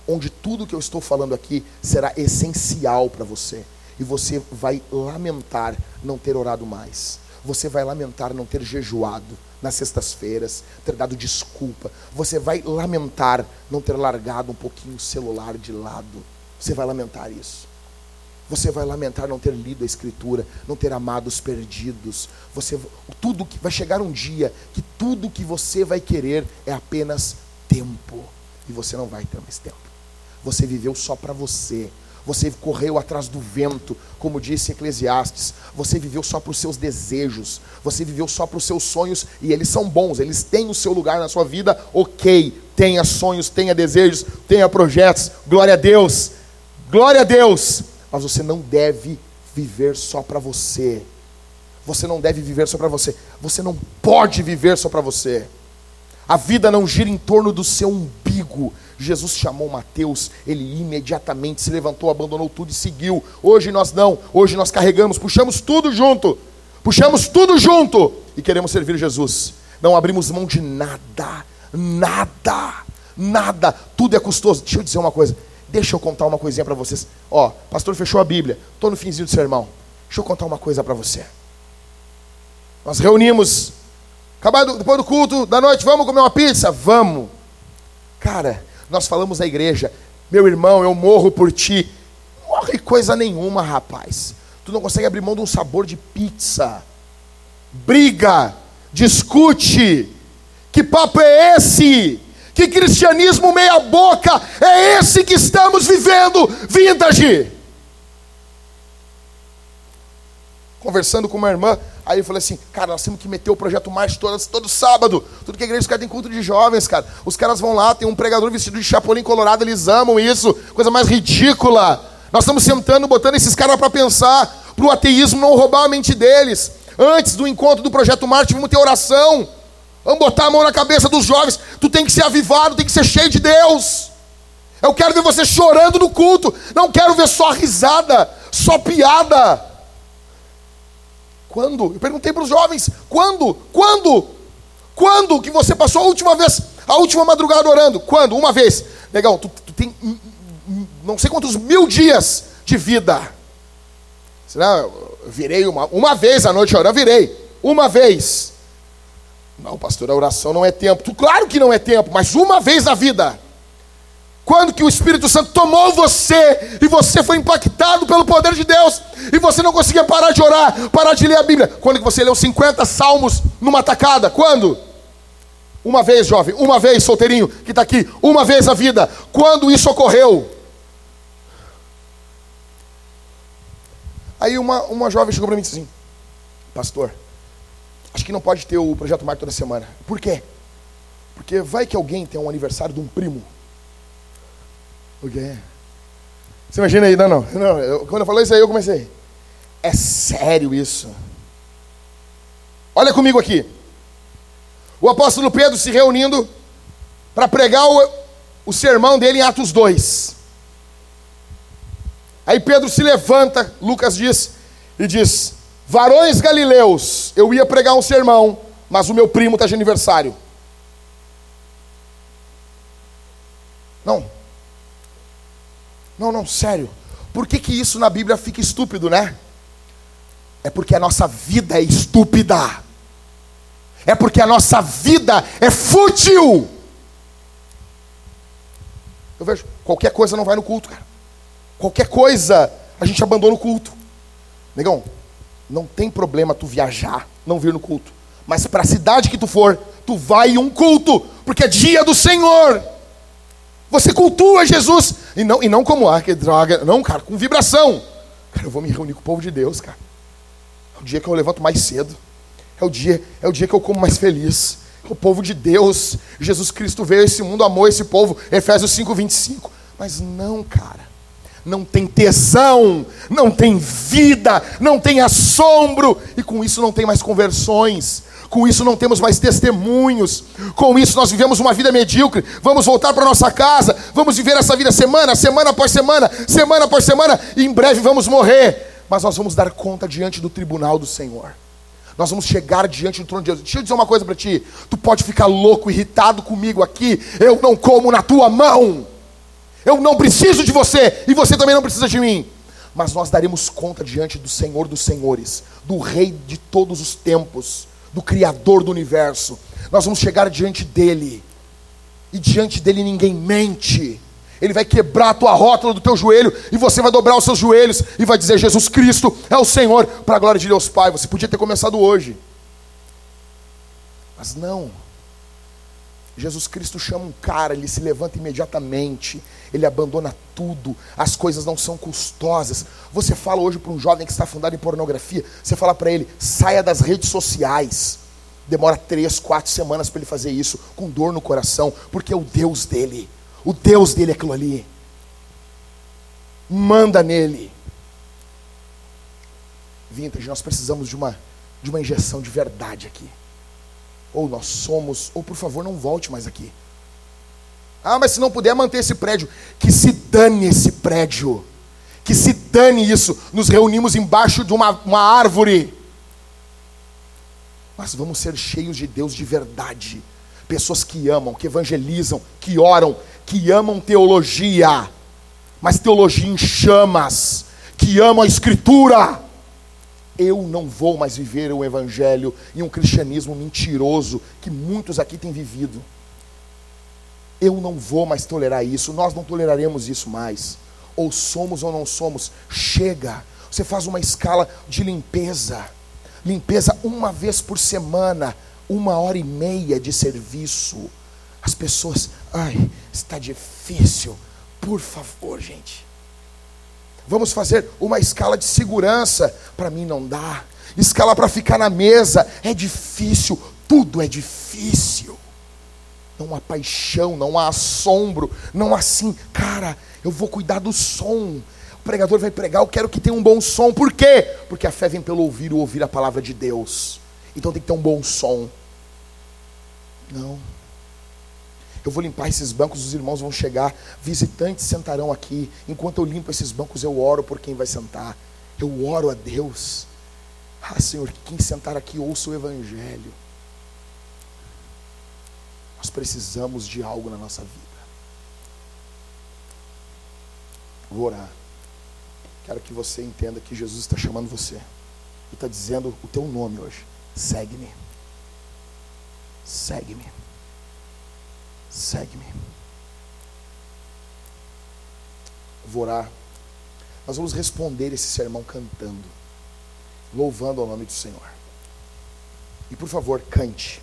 onde tudo que eu estou falando aqui será essencial para você. E você vai lamentar não ter orado mais. Você vai lamentar não ter jejuado nas sextas-feiras, ter dado desculpa. Você vai lamentar não ter largado um pouquinho o celular de lado. Você vai lamentar isso. Você vai lamentar não ter lido a escritura, não ter amado os perdidos. Você tudo que vai chegar um dia que tudo que você vai querer é apenas tempo e você não vai ter mais tempo. Você viveu só para você. Você correu atrás do vento, como disse Eclesiastes. Você viveu só para os seus desejos. Você viveu só para os seus sonhos e eles são bons. Eles têm o seu lugar na sua vida. Ok, tenha sonhos, tenha desejos, tenha projetos. Glória a Deus. Glória a Deus mas você não deve viver só para você. Você não deve viver só para você. Você não pode viver só para você. A vida não gira em torno do seu umbigo. Jesus chamou Mateus, ele imediatamente se levantou, abandonou tudo e seguiu. Hoje nós não, hoje nós carregamos, puxamos tudo junto, puxamos tudo junto e queremos servir Jesus. Não abrimos mão de nada, nada, nada, tudo é custoso. Deixa eu dizer uma coisa: Deixa eu contar uma coisinha para vocês. Ó, pastor fechou a Bíblia. Estou no finzinho do sermão. Deixa eu contar uma coisa para você. Nós reunimos, acabado depois do culto da noite, vamos comer uma pizza? Vamos. Cara, nós falamos na igreja, meu irmão, eu morro por ti. Morre coisa nenhuma, rapaz. Tu não consegue abrir mão de um sabor de pizza. Briga, discute. Que papo é esse? Que cristianismo meia-boca é esse que estamos vivendo, vintage? Conversando com uma irmã, aí eu falei assim, cara, nós temos que meter o projeto mais todo, todo sábado. Tudo que a igreja, os caras tem culto de jovens, cara. Os caras vão lá, tem um pregador vestido de chapolim colorado, eles amam isso, coisa mais ridícula. Nós estamos sentando, botando esses caras para pensar, para o ateísmo não roubar a mente deles. Antes do encontro do projeto Marte, vamos ter oração. Vamos botar a mão na cabeça dos jovens. Tu tem que ser avivado, tem que ser cheio de Deus. Eu quero ver você chorando no culto. Não quero ver só risada, só piada. Quando? Eu perguntei para os jovens: quando? Quando? Quando que você passou a última vez, a última madrugada orando? Quando? Uma vez. Legal, tu, tu tem não sei quantos mil dias de vida. Será? Virei uma, uma vez à noite orando, virei. Uma vez. Não, pastor, a oração não é tempo. Claro que não é tempo, mas uma vez na vida. Quando que o Espírito Santo tomou você e você foi impactado pelo poder de Deus e você não conseguia parar de orar, parar de ler a Bíblia? Quando que você leu 50 salmos numa tacada? Quando? Uma vez, jovem, uma vez, solteirinho, que está aqui, uma vez a vida. Quando isso ocorreu? Aí uma, uma jovem chegou para mim e disse assim: Pastor, Acho que não pode ter o Projeto Mar toda semana. Por quê? Porque vai que alguém tem um aniversário de um primo. Quê? Você imagina aí? Não, não. não eu, quando eu falei isso aí, eu comecei. É sério isso? Olha comigo aqui. O apóstolo Pedro se reunindo para pregar o, o sermão dele em Atos 2. Aí Pedro se levanta, Lucas diz, e diz: Varões galileus, eu ia pregar um sermão, mas o meu primo está de aniversário. Não. Não, não, sério. Por que, que isso na Bíblia fica estúpido, né? É porque a nossa vida é estúpida. É porque a nossa vida é fútil. Eu vejo, qualquer coisa não vai no culto, cara. Qualquer coisa a gente abandona o culto. Negão, não tem problema tu viajar, não vir no culto. Mas para a cidade que tu for, tu vai em um culto, porque é dia do Senhor. Você cultua Jesus. E não, e não como, ah, que droga. Não, cara, com vibração. Cara, eu vou me reunir com o povo de Deus, cara. É o dia que eu levanto mais cedo. É o dia, é o dia que eu como mais feliz. É o povo de Deus. Jesus Cristo veio a esse mundo, amou esse povo. Efésios 5, 25. Mas não, cara não tem tesão, não tem vida, não tem assombro, e com isso não tem mais conversões, com isso não temos mais testemunhos, com isso nós vivemos uma vida medíocre. Vamos voltar para nossa casa, vamos viver essa vida semana, semana após semana, semana após semana, e em breve vamos morrer, mas nós vamos dar conta diante do tribunal do Senhor. Nós vamos chegar diante do trono de Deus. Deixa eu dizer uma coisa para ti. Tu pode ficar louco, irritado comigo aqui. Eu não como na tua mão. Eu não preciso de você e você também não precisa de mim. Mas nós daremos conta diante do Senhor dos Senhores, do Rei de todos os tempos, do Criador do universo. Nós vamos chegar diante dele. E diante dele ninguém mente. Ele vai quebrar a tua rótula do teu joelho e você vai dobrar os seus joelhos e vai dizer: Jesus Cristo é o Senhor, para a glória de Deus Pai. Você podia ter começado hoje, mas não. Jesus Cristo chama um cara, ele se levanta imediatamente, ele abandona tudo, as coisas não são custosas. Você fala hoje para um jovem que está fundado em pornografia, você fala para ele: saia das redes sociais. Demora três, quatro semanas para ele fazer isso, com dor no coração, porque é o Deus dele o Deus dele é aquilo ali. Manda nele. Vintage, nós precisamos de uma, de uma injeção de verdade aqui. Ou nós somos, ou por favor, não volte mais aqui. Ah, mas se não puder manter esse prédio, que se dane esse prédio. Que se dane isso. Nos reunimos embaixo de uma, uma árvore. Mas vamos ser cheios de Deus de verdade. Pessoas que amam, que evangelizam, que oram, que amam teologia, mas teologia em chamas, que amam a Escritura. Eu não vou mais viver o Evangelho e um cristianismo mentiroso que muitos aqui têm vivido. Eu não vou mais tolerar isso, nós não toleraremos isso mais. Ou somos ou não somos, chega. Você faz uma escala de limpeza. Limpeza uma vez por semana, uma hora e meia de serviço. As pessoas, ai, está difícil. Por favor, gente. Vamos fazer uma escala de segurança. Para mim não dá. Escala para ficar na mesa. É difícil. Tudo é difícil. Não há paixão, não há assombro. Não há assim, cara, eu vou cuidar do som. O pregador vai pregar, eu quero que tenha um bom som. Por quê? Porque a fé vem pelo ouvir, o ouvir a palavra de Deus. Então tem que ter um bom som. Não. Eu vou limpar esses bancos, os irmãos vão chegar, visitantes sentarão aqui. Enquanto eu limpo esses bancos, eu oro por quem vai sentar. Eu oro a Deus. Ah, Senhor, que quem sentar aqui ouça o Evangelho. Nós precisamos de algo na nossa vida. Vou orar. Quero que você entenda que Jesus está chamando você. Ele está dizendo o teu nome hoje. Segue-me. Segue-me. Segue-me. Vou orar. Nós vamos responder esse sermão cantando, louvando ao nome do Senhor. E por favor, cante.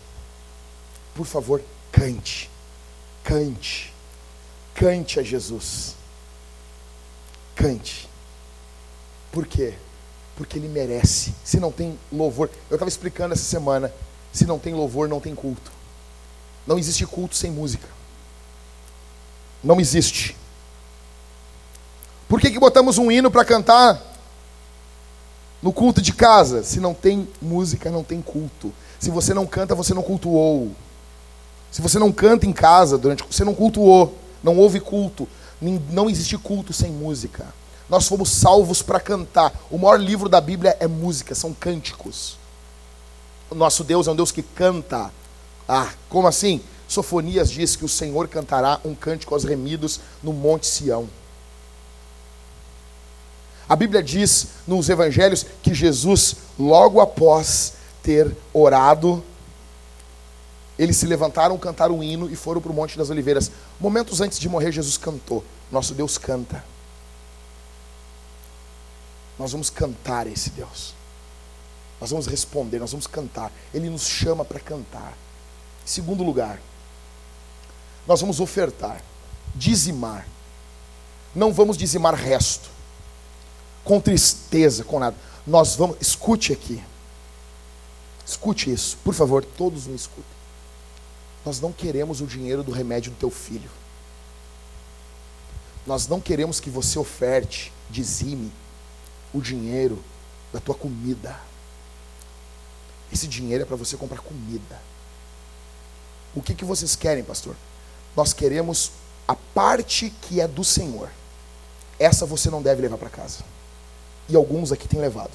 Por favor, cante. Cante. Cante a Jesus. Cante. Por quê? Porque ele merece. Se não tem louvor, eu estava explicando essa semana. Se não tem louvor, não tem culto. Não existe culto sem música. Não existe. Por que, que botamos um hino para cantar no culto de casa? Se não tem música, não tem culto. Se você não canta, você não cultuou. Se você não canta em casa, durante você não cultuou, não houve culto. Não existe culto sem música. Nós fomos salvos para cantar. O maior livro da Bíblia é música, são cânticos. O nosso Deus é um Deus que canta. Ah, como assim? Sofonias diz que o Senhor cantará um cântico aos remidos no Monte Sião. A Bíblia diz nos evangelhos que Jesus, logo após ter orado, eles se levantaram, cantaram um hino e foram para o Monte das Oliveiras. Momentos antes de morrer, Jesus cantou. Nosso Deus canta. Nós vamos cantar esse Deus. Nós vamos responder, nós vamos cantar. Ele nos chama para cantar. Segundo lugar, nós vamos ofertar, dizimar. Não vamos dizimar resto, com tristeza, com nada. Nós vamos, escute aqui. Escute isso, por favor, todos me escutem. Nós não queremos o dinheiro do remédio do teu filho. Nós não queremos que você oferte, dizime o dinheiro da tua comida. Esse dinheiro é para você comprar comida. O que, que vocês querem, pastor? Nós queremos a parte que é do Senhor. Essa você não deve levar para casa. E alguns aqui têm levado.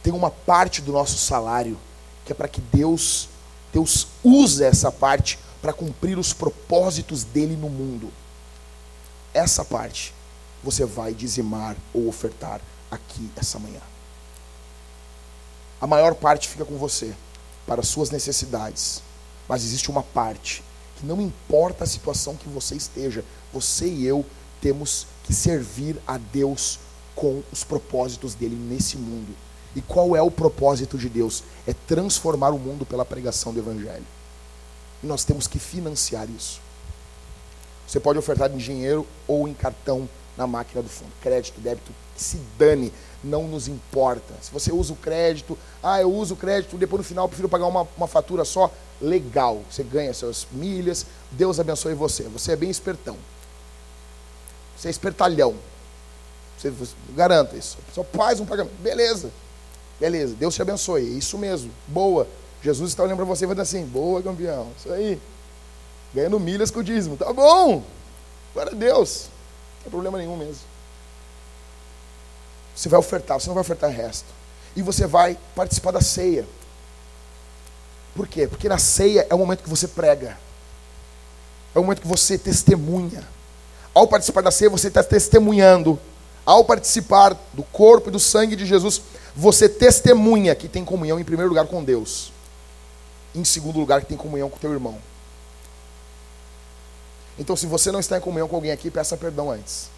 Tem uma parte do nosso salário que é para que Deus, Deus use essa parte para cumprir os propósitos dele no mundo. Essa parte você vai dizimar ou ofertar aqui essa manhã. A maior parte fica com você para suas necessidades mas existe uma parte que não importa a situação que você esteja, você e eu temos que servir a Deus com os propósitos dele nesse mundo. E qual é o propósito de Deus? É transformar o mundo pela pregação do Evangelho. E nós temos que financiar isso. Você pode ofertar em dinheiro ou em cartão na máquina do fundo. Crédito, débito, se dane, não nos importa. Se você usa o crédito, ah, eu uso o crédito, depois no final eu prefiro pagar uma, uma fatura só, legal. Você ganha suas milhas, Deus abençoe você. Você é bem espertão. Você é espertalhão. Você, você garanta isso. Só faz um pagamento. Beleza. Beleza. Deus te abençoe. É isso mesmo. Boa. Jesus está olhando para você e vai dizer assim: boa, campeão. Isso aí. Ganhando milhas com o dízimo. Tá bom. Glória a Deus. Não tem problema nenhum mesmo. Você vai ofertar, você não vai ofertar resto. E você vai participar da ceia. Por quê? Porque na ceia é o momento que você prega. É o momento que você testemunha. Ao participar da ceia, você está testemunhando. Ao participar do corpo e do sangue de Jesus, você testemunha que tem comunhão em primeiro lugar com Deus. Em segundo lugar, que tem comunhão com o teu irmão. Então, se você não está em comunhão com alguém aqui, peça perdão antes.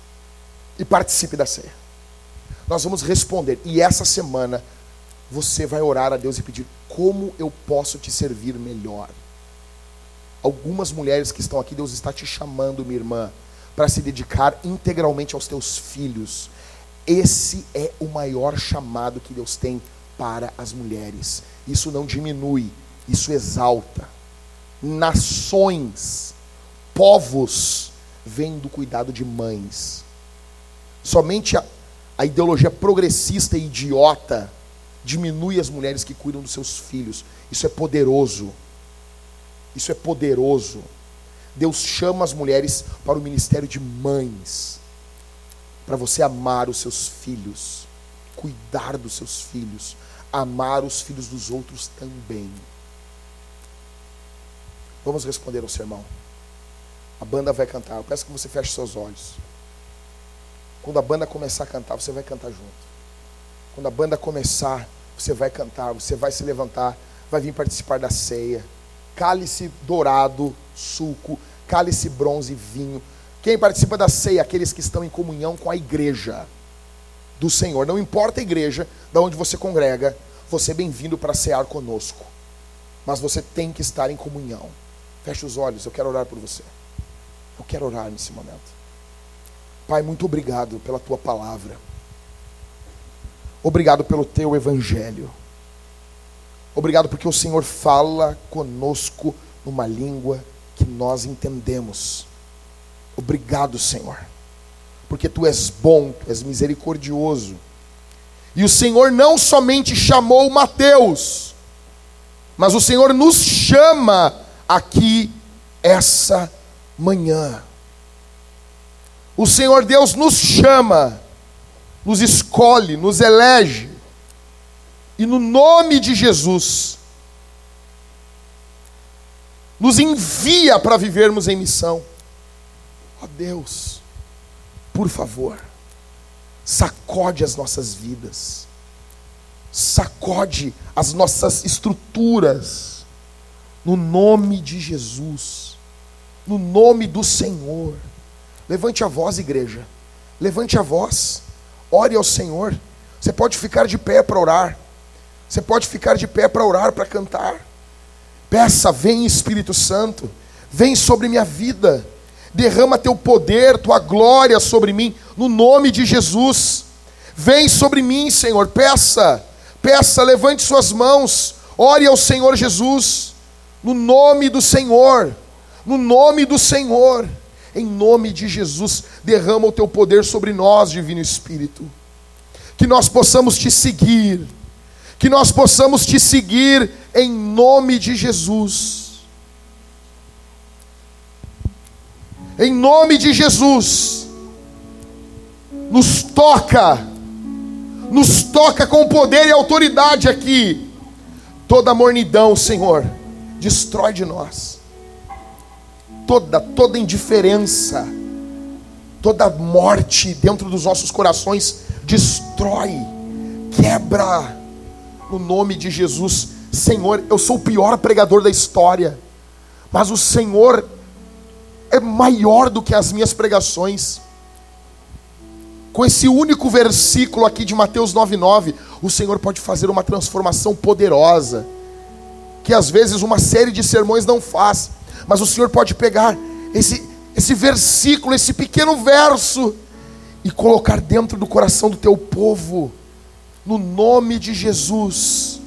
E participe da ceia. Nós vamos responder. E essa semana, você vai orar a Deus e pedir: como eu posso te servir melhor? Algumas mulheres que estão aqui, Deus está te chamando, minha irmã, para se dedicar integralmente aos teus filhos. Esse é o maior chamado que Deus tem para as mulheres. Isso não diminui, isso exalta. Nações, povos, vêm do cuidado de mães. Somente a, a ideologia progressista e idiota diminui as mulheres que cuidam dos seus filhos. Isso é poderoso. Isso é poderoso. Deus chama as mulheres para o ministério de mães, para você amar os seus filhos, cuidar dos seus filhos, amar os filhos dos outros também. Vamos responder ao sermão. A banda vai cantar. Eu peço que você feche seus olhos. Quando a banda começar a cantar, você vai cantar junto. Quando a banda começar, você vai cantar, você vai se levantar, vai vir participar da ceia cálice dourado, suco, cálice bronze, vinho. Quem participa da ceia? Aqueles que estão em comunhão com a igreja do Senhor. Não importa a igreja da onde você congrega, você é bem-vindo para cear conosco. Mas você tem que estar em comunhão. Feche os olhos, eu quero orar por você. Eu quero orar nesse momento. Pai, muito obrigado pela tua palavra. Obrigado pelo teu evangelho. Obrigado porque o Senhor fala conosco numa língua que nós entendemos. Obrigado, Senhor, porque tu és bom, tu és misericordioso. E o Senhor não somente chamou Mateus, mas o Senhor nos chama aqui essa manhã. O Senhor Deus nos chama, nos escolhe, nos elege. E no nome de Jesus, nos envia para vivermos em missão. Ó oh Deus, por favor, sacode as nossas vidas, sacode as nossas estruturas, no nome de Jesus, no nome do Senhor. Levante a voz, igreja, levante a voz, ore ao Senhor. Você pode ficar de pé para orar. Você pode ficar de pé para orar, para cantar. Peça, vem Espírito Santo, vem sobre minha vida. Derrama teu poder, tua glória sobre mim, no nome de Jesus. Vem sobre mim, Senhor. Peça, peça, levante suas mãos. Ore ao Senhor Jesus, no nome do Senhor, no nome do Senhor, em nome de Jesus, derrama o teu poder sobre nós, Divino Espírito, que nós possamos te seguir que nós possamos te seguir em nome de Jesus. Em nome de Jesus, nos toca, nos toca com poder e autoridade aqui. Toda mornidão, Senhor, destrói de nós. Toda, toda indiferença, toda morte dentro dos nossos corações, destrói, quebra no nome de Jesus. Senhor, eu sou o pior pregador da história, Mas o Senhor é maior do que as minhas pregações. Com esse único versículo aqui de Mateus 9,9, o Senhor pode fazer uma transformação poderosa, que às vezes uma série de sermões não faz, mas o Senhor pode pegar esse, esse versículo, esse pequeno verso, e colocar dentro do coração do teu povo, no nome de Jesus.